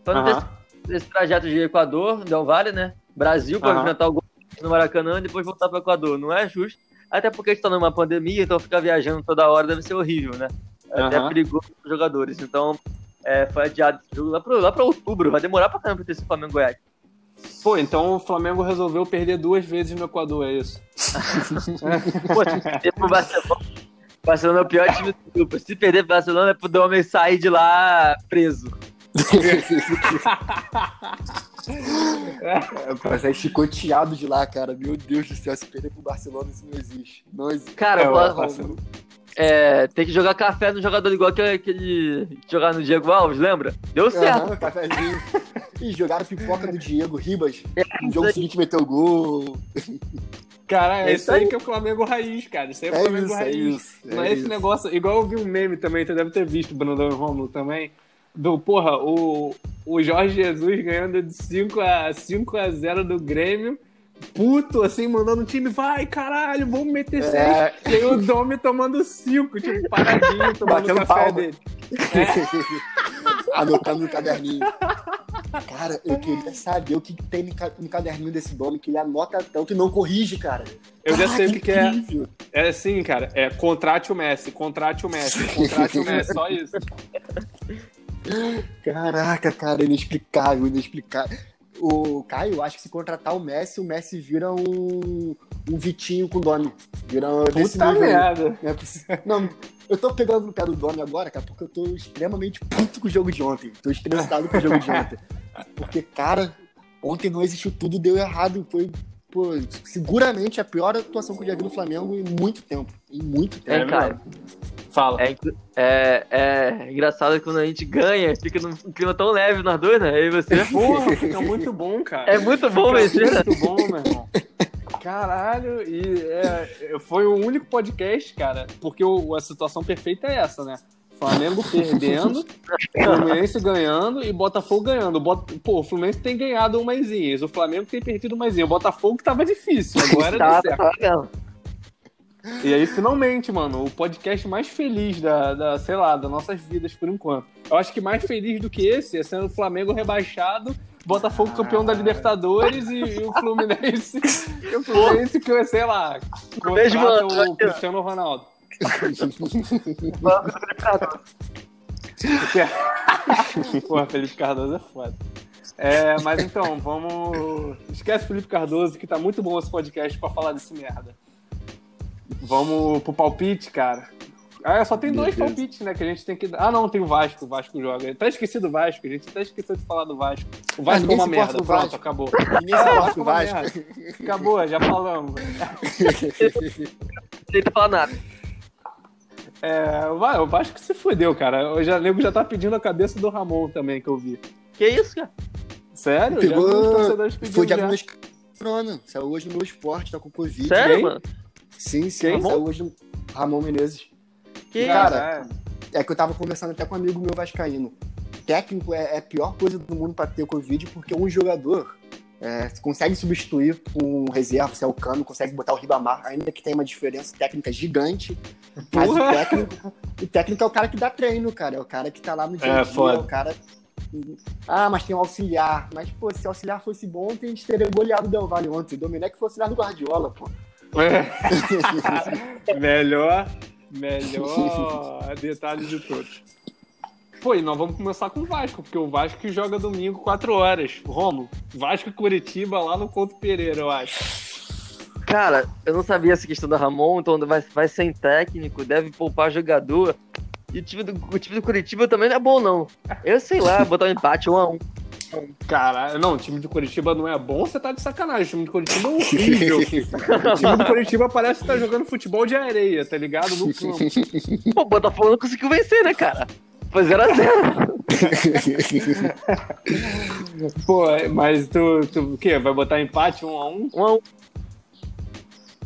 Então, uh -huh. esse, esse, trajeto de Equador, Del Valle, né? Brasil, para uh -huh. enfrentar o no Maracanã e depois voltar para o Equador. Não é justo. Até porque a gente está numa pandemia, então ficar viajando toda hora deve ser horrível, né? É até perigoso para os jogadores. Então, é, foi adiado esse jogo lá para outubro. Vai demorar para caramba ter esse Flamengo Goiás. Pô, então o Flamengo resolveu perder duas vezes no Equador, é isso? <laughs> Pô, se pro Barcelona, Barcelona é o pior time do grupo. Se perder pro Barcelona é pro Domen sair de lá preso. <laughs> <laughs> É, pra sair chicoteado de lá, cara. Meu Deus do céu, se perder pro Barcelona, isso não existe. Não existe. Cara, é, é, tem que jogar café no jogador igual que aquele que jogar no Diego Alves, lembra? Deu certo. Uhum, cafezinho. e jogaram pipoca no Diego Ribas. É, no jogo seguinte meteu gol. Cara, é, isso aí que é o Flamengo raiz, cara. Isso aí é o é Flamengo isso, raiz. É isso, não é, esse negócio. Igual eu vi um meme também, tu deve ter visto, Brandão e Romulo também do, porra, o, o Jorge Jesus ganhando de 5 a, 5 a 0 do Grêmio, puto, assim, mandando o time, vai, caralho, vamos meter 6. É. E aí o Domi tomando 5, tipo, paradinho, <laughs> tomando Batendo café palma. dele. É. <laughs> Anotando no caderninho. Cara, eu queria saber o que tem no caderninho desse Domi, que ele anota tanto e não corrige, cara. Eu já sei o que, que é. É assim, cara, é contrate o Messi, contrate o Messi, contrate o Messi, só isso. <laughs> Caraca, cara, inexplicável, inexplicável. O Caio, acho que se contratar o Messi, o Messi vira um, um Vitinho com o Domi. Vira desse Puta merda. É <laughs> não, eu tô pegando no pé do Domi agora, cara, porque eu tô extremamente puto com o jogo de ontem. Tô estressado com o jogo de <laughs> ontem. Porque, cara, ontem não existiu tudo, deu errado. Foi, pô, seguramente a pior atuação que eu já vi no Flamengo em muito tempo. Em muito tempo. É, cara. Fala. É, é, é engraçado quando a gente ganha, fica num clima tão leve nós dois, né? Aí você. Porra, fica muito bom, cara. É muito bom vencer. Muito bom, meu irmão. Caralho, e é, foi o único podcast, cara, porque o, a situação perfeita é essa, né? Flamengo perdendo, Fluminense ganhando e Botafogo ganhando. Bota... Pô, o Fluminense tem ganhado umazinhas, o Flamengo tem perdido umazinha. O Botafogo tava difícil, agora tá, deu certo. Tá, e aí, finalmente, mano, o podcast mais feliz da, da, sei lá, das nossas vidas por enquanto. Eu acho que mais feliz do que esse é sendo o Flamengo rebaixado, Botafogo campeão da Libertadores e, e o Fluminense. e o Fluminense que, sei lá, contrata o Cristiano Ronaldo. <laughs> Porra, Felipe Cardoso é foda. É, mas então, vamos. Esquece Felipe Cardoso, que tá muito bom esse podcast pra falar desse merda. Vamos pro palpite, cara. Ah, só tem dois palpites, né? Que a gente tem que. Ah, não, tem o Vasco. O Vasco joga. Tá esquecido o Vasco. A gente até esqueceu de falar do Vasco. O Vasco é uma merda. Pronto, Vasco. acabou. Ninguém se importa o Vasco. Acabou, já falamos. <laughs> Não tem falar nada. É, o Vasco se fudeu, cara. O nego já tá pedindo a cabeça do Ramon também, que eu vi. Que isso, cara? Sério? Pegou... Foi diagnosticado. Saiu hoje no meu esporte, tá com Covid. Sério, mano? Sim, sim. Ramon? Saiu hoje Ramon Menezes. Que cara, é que eu tava conversando até com um amigo meu vascaíno. Técnico é, é a pior coisa do mundo para ter Covid, porque um jogador é, consegue substituir com reserva, se é o Cano, consegue botar o Ribamar, ainda que tenha uma diferença técnica gigante. Mas o técnico, o técnico é o cara que dá treino, cara. É o cara que tá lá no dia a É, dia, foda. é o cara. Ah, mas tem um auxiliar. Mas, pô, se o auxiliar fosse bom, a gente teria goleado o Del Valle ontem. O Domenech foi auxiliar do Guardiola, pô. É. <laughs> melhor, melhor detalhe de todos. Pô, e nós vamos começar com o Vasco, porque o Vasco que joga domingo 4 horas. Romo, Vasco e Curitiba lá no Couto Pereira, eu acho. Cara, eu não sabia essa questão da Ramon, então vai, vai sem técnico, deve poupar jogador. E o time, do, o time do Curitiba também não é bom, não. Eu sei lá, botar um empate um a um. Cara, não, o time do Curitiba não é bom, você tá de sacanagem. O time do Curitiba é horrível. o <laughs> time do Curitiba parece que tá jogando futebol de areia, tá ligado? No campo. <laughs> Pô, o Botafogo não conseguiu vencer, né, cara? Foi 0x0. <laughs> Pô, mas tu, tu o quê? Vai botar empate um a um? 1 a 1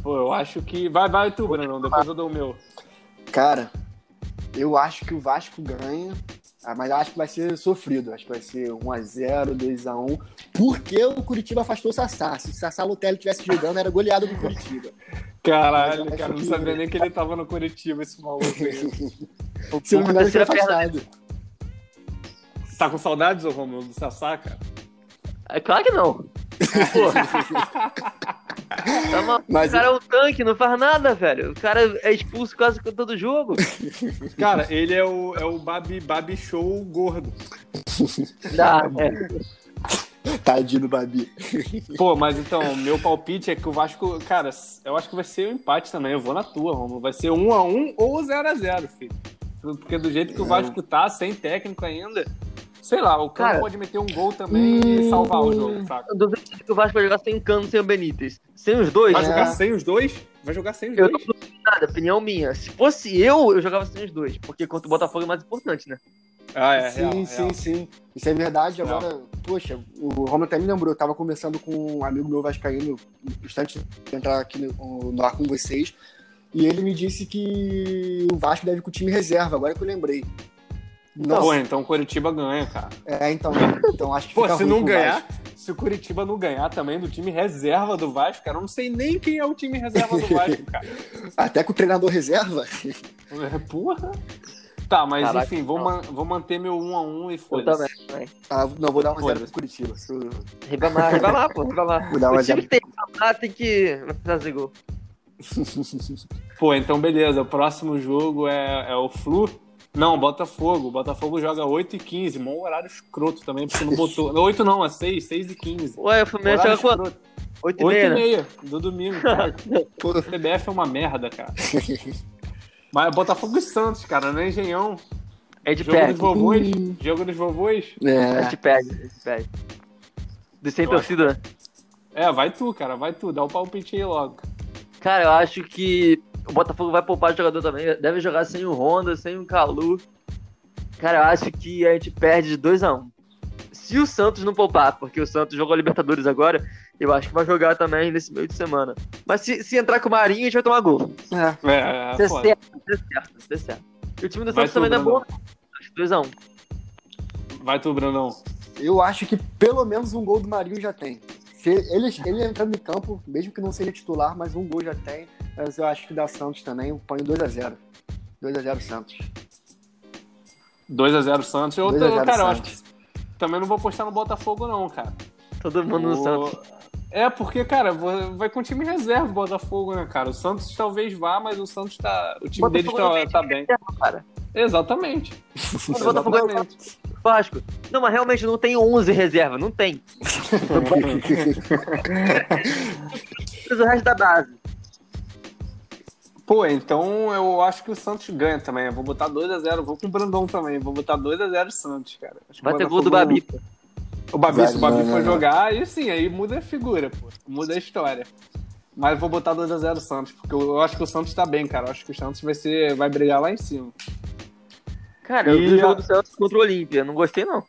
Pô, eu acho que. Vai, vai tu, Brunão, depois eu dou o meu. Cara, eu acho que o Vasco ganha, mas eu acho que vai ser sofrido. Acho que vai ser 1x0, 2x1. Porque o Curitiba afastou o Sassá. Se o Sassá Lotelli estivesse jogando, era goleado do Curitiba. Caralho, Mas eu cara, não sabia nem que ele tava no Curitiba, esse maluco aí. <laughs> Se eu não me engano, ele afastado. Tá com saudades, ô Romulo, do Sassá, cara? É claro que não. <laughs> Pô. <laughs> Tá maluco. Mas- O cara é um tanque, não faz nada, velho. O cara é expulso quase todo jogo. Cara, ele é o, é o Babi, Babi Show gordo. Dá, é. Tadinho do Babi. Pô, mas então, meu palpite é que o Vasco, cara, eu acho que vai ser um empate também. Eu vou na tua, Romulo. Vai ser 1x1 ou 0x0, filho. Porque do jeito que o Vasco tá, sem técnico ainda, sei lá, o cara Cara, pode meter um gol também e salvar o jogo, saca? Eu duvido que o Vasco vai jogar sem o Cano, sem o Benítez. Sem os dois, Vai É. jogar sem os dois? Vai jogar sem os eu dois? não duvido nada, opinião minha. Se fosse eu, eu jogava sem os dois. Porque contra o Botafogo é mais importante, né? Ah, é, sim, real, sim, real. sim. Isso é verdade. Real. Agora, poxa, o Romulo até me lembrou. Eu tava conversando com um amigo meu vascaíno, instante de entrar aqui no, no ar com vocês. E ele me disse que o Vasco deve ir com o time reserva, agora que eu lembrei. Pô, Nossa, então o Curitiba ganha, cara. é, então, então acho que Pô, se ruim não ganhar, Vasco. se o Curitiba não ganhar também do time reserva do Vasco, cara, eu não sei nem quem é o time reserva do Vasco, <laughs> cara. Até com o treinador reserva. Porra. Tá, mas Caraca, enfim, vou, man- vou manter meu 1 a 1 e Eu foda-se. também. também. Ah, não, vou dar uma zero pro Curitiba. Se eu- Ribamar, Ribamar, pô, Ribamar. <laughs> Vou dar uma O time zero. que tem Ribamar tem que fazer gol. <laughs> Pô, então beleza, o próximo jogo é, é o Flu. Não, Botafogo. Botafogo joga 8 e 15, mó horário escroto também, porque não botou. 8 não, é 6, 6 e 15. Ué, o Fluminense joga quanto? escroto. 8 e 8 meia, e né? meia do domingo, cara. <laughs> O CBF é uma merda, cara. Mas Botafogo e Santos, cara, não é engenhão. A gente Jogo perde. dos vovôs. Jogo dos vovôs. A é, gente perde, a gente perde. Do sem Eu torcida, né? É, vai tu, cara, vai tu, dá o palpite aí logo. Cara, eu acho que o Botafogo vai poupar o jogador também. Deve jogar sem o Honda, sem o Calu. Cara, eu acho que a gente perde de 2x1. Se o Santos não poupar, porque o Santos jogou a Libertadores agora, eu acho que vai jogar também nesse meio de semana. Mas se, se entrar com o Marinho, a gente vai tomar gol. é. É, é certo, dê certo, certo. E o time do Santos tu, também não é bom. Brunão. Acho que 2x1. Vai tu, Brunão. Eu acho que pelo menos um gol do Marinho já tem. Se ele, ele entrando em campo, mesmo que não seja titular, mas um gol já tem. Mas eu acho que dá Santos também. Eu ponho 2x0. 2x0 Santos. 2x0 Santos. Eu, 2 a 0 cara, eu acho Santos. que também não vou postar no Botafogo, não, cara. Todo mundo no O- Santos. É, porque, cara, vai com o time reserva o Botafogo, né, cara? O Santos talvez vá, mas o Santos tá. O time deles não tá, tá bem. reserva, cara. Exatamente. O Botafogo é o Exatamente. Vasco. Não, mas realmente não tem 11 reserva, não tem. <laughs> Mas o resto da base. Pô, então eu acho que o Santos ganha também. Eu vou botar 2x0. Vou com o Brandão também. Vou botar 2x0 Santos, cara. Acho Vai o ter gol do Babi. pô. O Babi, Vai, se o Babi não, for não, não. jogar, aí sim, aí muda a figura, pô. Muda a história. Mas eu vou botar 2x0 Santos, porque eu acho que o Santos tá bem, cara. Eu acho que o Santos vai ser. vai brigar lá em cima. Cara, eu E vi o jogo do Santos contra o Olímpia. Não gostei, não.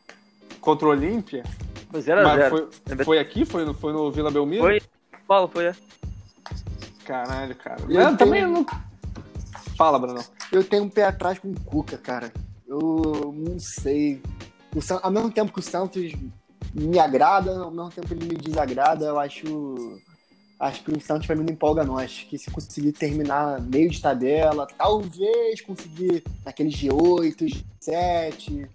Contra o Olímpia. Foi Mas 0x0. foi, foi aqui? Foi no, foi no Vila Belmiro? Foi. Paulo, foi. É. Caralho, cara. Eu É, tenho- também não. Fala, Bruno. Eu tenho um pé atrás com o Cuca, cara. Eu não sei. O San... Ao mesmo tempo que o Santos me agrada, ao mesmo tempo ele me desagrada, eu acho. Acho que o Santos pra mim não empolga nós. Que se conseguir terminar meio de tabela, talvez conseguir naquele G8, G7.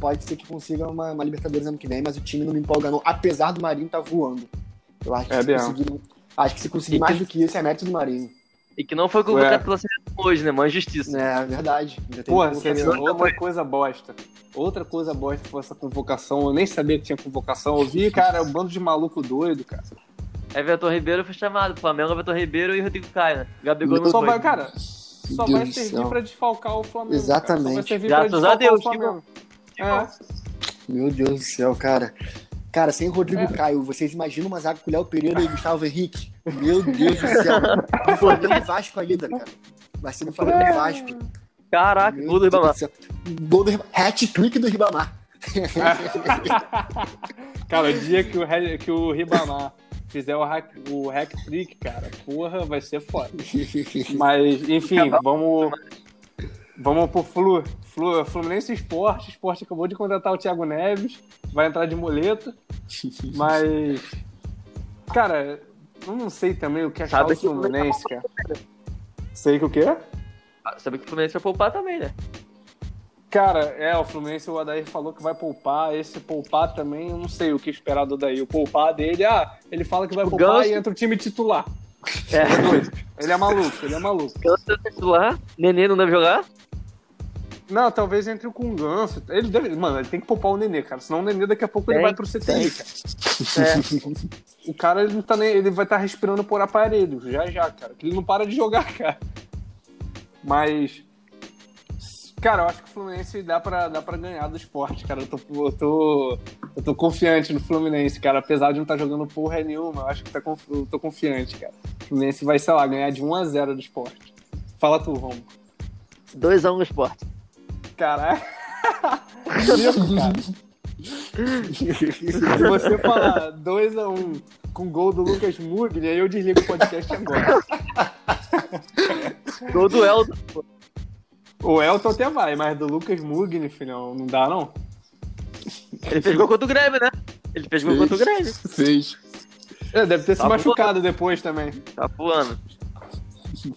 Pode ser que consiga uma, uma Libertadores ano que vem, mas o time não me empolga, não, apesar do Marinho estar tá voando. Eu acho que, é se conseguir, acho que se conseguir mais do que isso, é mérito do Marinho. E que não foi convocado pela seleção hoje, né? Uma injustiça. É, verdade. Pô, outra coisa bosta. Outra coisa bosta foi essa convocação. Eu nem sabia que tinha convocação. Eu vi, cara, um bando de maluco doido, cara. Everton Ribeiro foi chamado. Flamengo, Everton Ribeiro e Rodrigo Caio, né? Gabigol não só foi. vai, cara, só Deus vai servir pra desfalcar o Flamengo. Exatamente. Cara. Graças a Deus, o Flamengo. É. Meu Deus do céu, cara. Cara, sem Rodrigo é. Caio, vocês imaginam uma zaga com Léo Pereira e Gustavo Henrique? Meu Deus do céu. No Flamengo e Vasco ainda, cara. Vai ser no Flamengo e Vasco. Caraca, gol do Ribamar. Gol do Ribamar. Hat-trick do Ribamar. <laughs> cara, o dia que o, que o Ribamar fizer o hack, o hack trick, cara, porra, vai ser foda. <laughs> Mas, enfim, vamos vamos pro Flu. Flu Fluminense Esporte. Esporte acabou de contratar o Thiago Neves, vai entrar de muleta. <laughs> Mas, cara, eu não sei também o que achar Sabe do Fluminense, cara. Sei que o quê? Ah, sabe que o Fluminense vai poupar também, né? Cara, é, o Fluminense, o Adair falou que vai poupar. Esse poupar também, eu não sei o que esperar do Adair. O poupar dele, ah, ele fala que vai o poupar Ganso... e entra o time titular. É. É. <laughs> Ele é maluco, ele é maluco. Ganso é titular? Nenê não deve jogar? Não, talvez entre com o Ganso. Ele deve. Mano, ele tem que poupar o Nenê, cara. Senão o Nenê daqui a pouco tem, ele vai pro CTI, cara. É. o cara ele não tá nem. Ele vai estar tá respirando por aparelho, já já, cara. Ele não para de jogar, <laughs> cara. Mas. Cara, eu acho que o Fluminense dá pra, dá pra ganhar do esporte, cara. Eu tô, eu, tô, eu tô confiante no Fluminense, cara. Apesar de não estar tá jogando porra nenhuma, eu acho que tá, eu tô confiante, cara. O Fluminense vai, sei lá, ganhar de 1x0 do esporte. Fala tu, Romo. 2x1 no esporte. Caralho. <laughs> Se você falar 2x1 um, com gol do Lucas Mugni, aí eu desligo o podcast agora. gol do Elton, O Elton até vai, mas do Lucas Mugni, filhão, não dá não? Ele fez gol contra o Grêmio, né? Ele fez gol contra o Grêmio. Fez. É, deve ter tá se machucado depois também. Tá voando.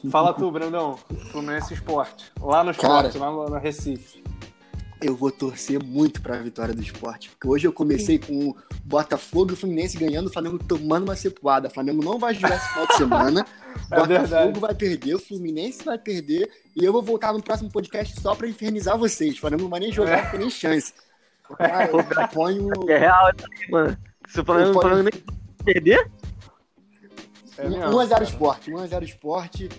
Fala tu, Brandão. Fluminense Esporte. Lá no esporte, Cara, lá no Recife. Eu vou torcer muito pra vitória do esporte. Porque hoje eu comecei com o Botafogo e o Fluminense ganhando, o Flamengo tomando uma cepuada. O Flamengo não vai jogar esse final de semana. <laughs> O é Botafogo verdade. vai perder, o Fluminense vai perder. E eu vou voltar no próximo podcast só pra infernizar vocês. O Flamengo não vai nem jogar, é. não tem nem chance. Cara, eu ponho. É real, mano. Se o Flamengo, ponho... Flamengo nem perder, é 1x0 esporte, 1x0 esporte.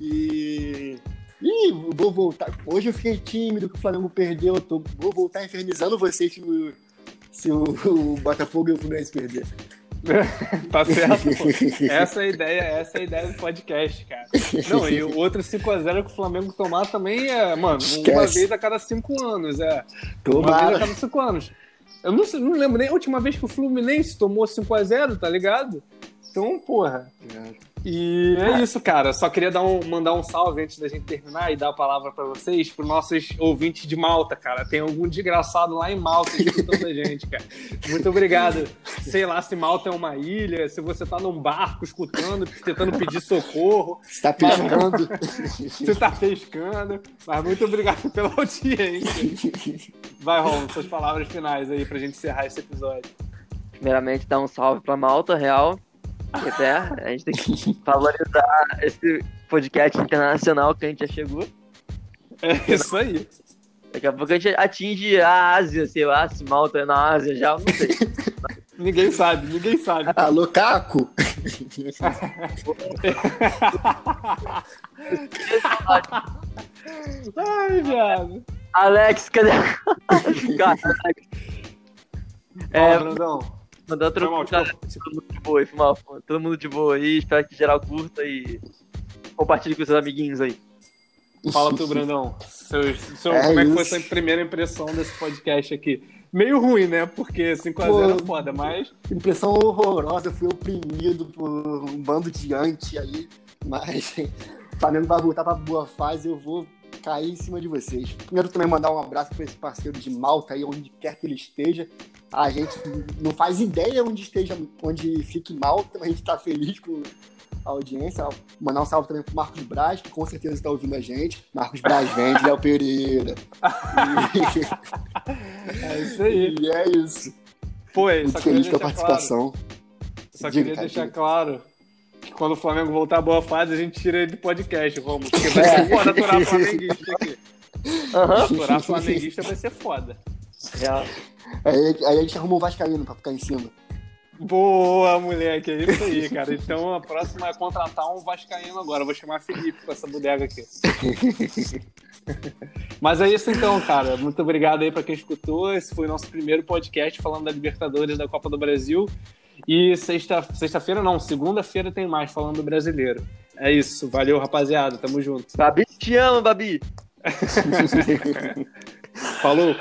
E. Ih, vou voltar. Hoje eu fiquei tímido que o Flamengo perdeu. Eu tô... Vou voltar infernizando vocês se o, se o, <laughs> o Botafogo e o Fluminense perder. <laughs> tá certo, pô. <laughs> Essa é a ideia, essa é a ideia do podcast, cara. Não, e o outro 5x0 que o Flamengo tomar também é, mano, Esquece. uma vez a cada 5 anos, é. Tomara. Uma vez a cada 5 anos. Eu não, não lembro nem a última vez que o Fluminense tomou 5x0, tá ligado? Então, porra. E é isso, cara. Só queria dar um, mandar um salve antes da gente terminar e dar a palavra para vocês, para nossos ouvintes de Malta, cara. Tem algum desgraçado lá em Malta escutando a gente, cara. Muito obrigado. Sei lá se Malta é uma ilha, se você tá num barco escutando, tentando pedir socorro. Você tá pescando. você tá pescando. Mas muito obrigado pela audiência. Vai, Ron, suas palavras finais aí pra gente encerrar esse episódio. Primeiramente, dar um salve pra Malta, real até a gente tem que valorizar esse podcast internacional que a gente já chegou. É isso aí. Daqui a pouco a gente atinge a Ásia, sei lá, se Malta é na Ásia já, não sei. <laughs> ninguém sabe, ninguém sabe. Alô, Caco! <laughs> Ai, viado. Alex, cadê? <laughs> Cara, Alex. É, Brandão. Mandando todo, mal, todo mundo de boa aí, Fumal. Todo mundo de boa aí. Espero que geral curta e compartilhe com seus amiguinhos aí. Fala tu, Brandão. Seu, seu, é como é que foi sua primeira impressão desse podcast aqui? Meio ruim, né? Porque 5x0 é foda, mas. Impressão horrorosa, fui oprimido por um bando de anti aí. Mas o <laughs> Flamengo vai voltar pra boa fase, eu vou cair em cima de vocês. Primeiro também mandar um abraço para esse parceiro de Malta aí, onde quer que ele esteja. A gente não faz ideia onde esteja, onde fique Malta, mas a gente tá feliz com a audiência. Mandar um salve também pro Marcos Braz, que com certeza está ouvindo a gente. Marcos Braz vende, Léo Pereira. <laughs> é isso aí. E é isso. Pô, é, Muito feliz com a participação. Claro. Só Diga, queria cara, deixar diga. claro que quando o Flamengo voltar à boa fase, a gente tira ele do podcast, Romulo. Porque vai ser foda aturar <laughs> flamenguista aqui. Uhum. Aturar flamenguista vai ser foda. Real. Aí, aí a gente arruma um Vascaíno pra ficar em cima. Boa, moleque, é isso aí, cara. Então a próxima é contratar um Vascaíno agora. Eu vou chamar Felipe com essa bodega aqui. <laughs> Mas é isso então, cara. Muito obrigado aí para quem escutou. Esse foi o nosso primeiro podcast falando da Libertadores da Copa do Brasil. E sexta, sexta-feira não, segunda-feira tem mais falando do brasileiro. É isso. Valeu, rapaziada. Tamo junto. Babi, te amo, Babi. <laughs> Falou.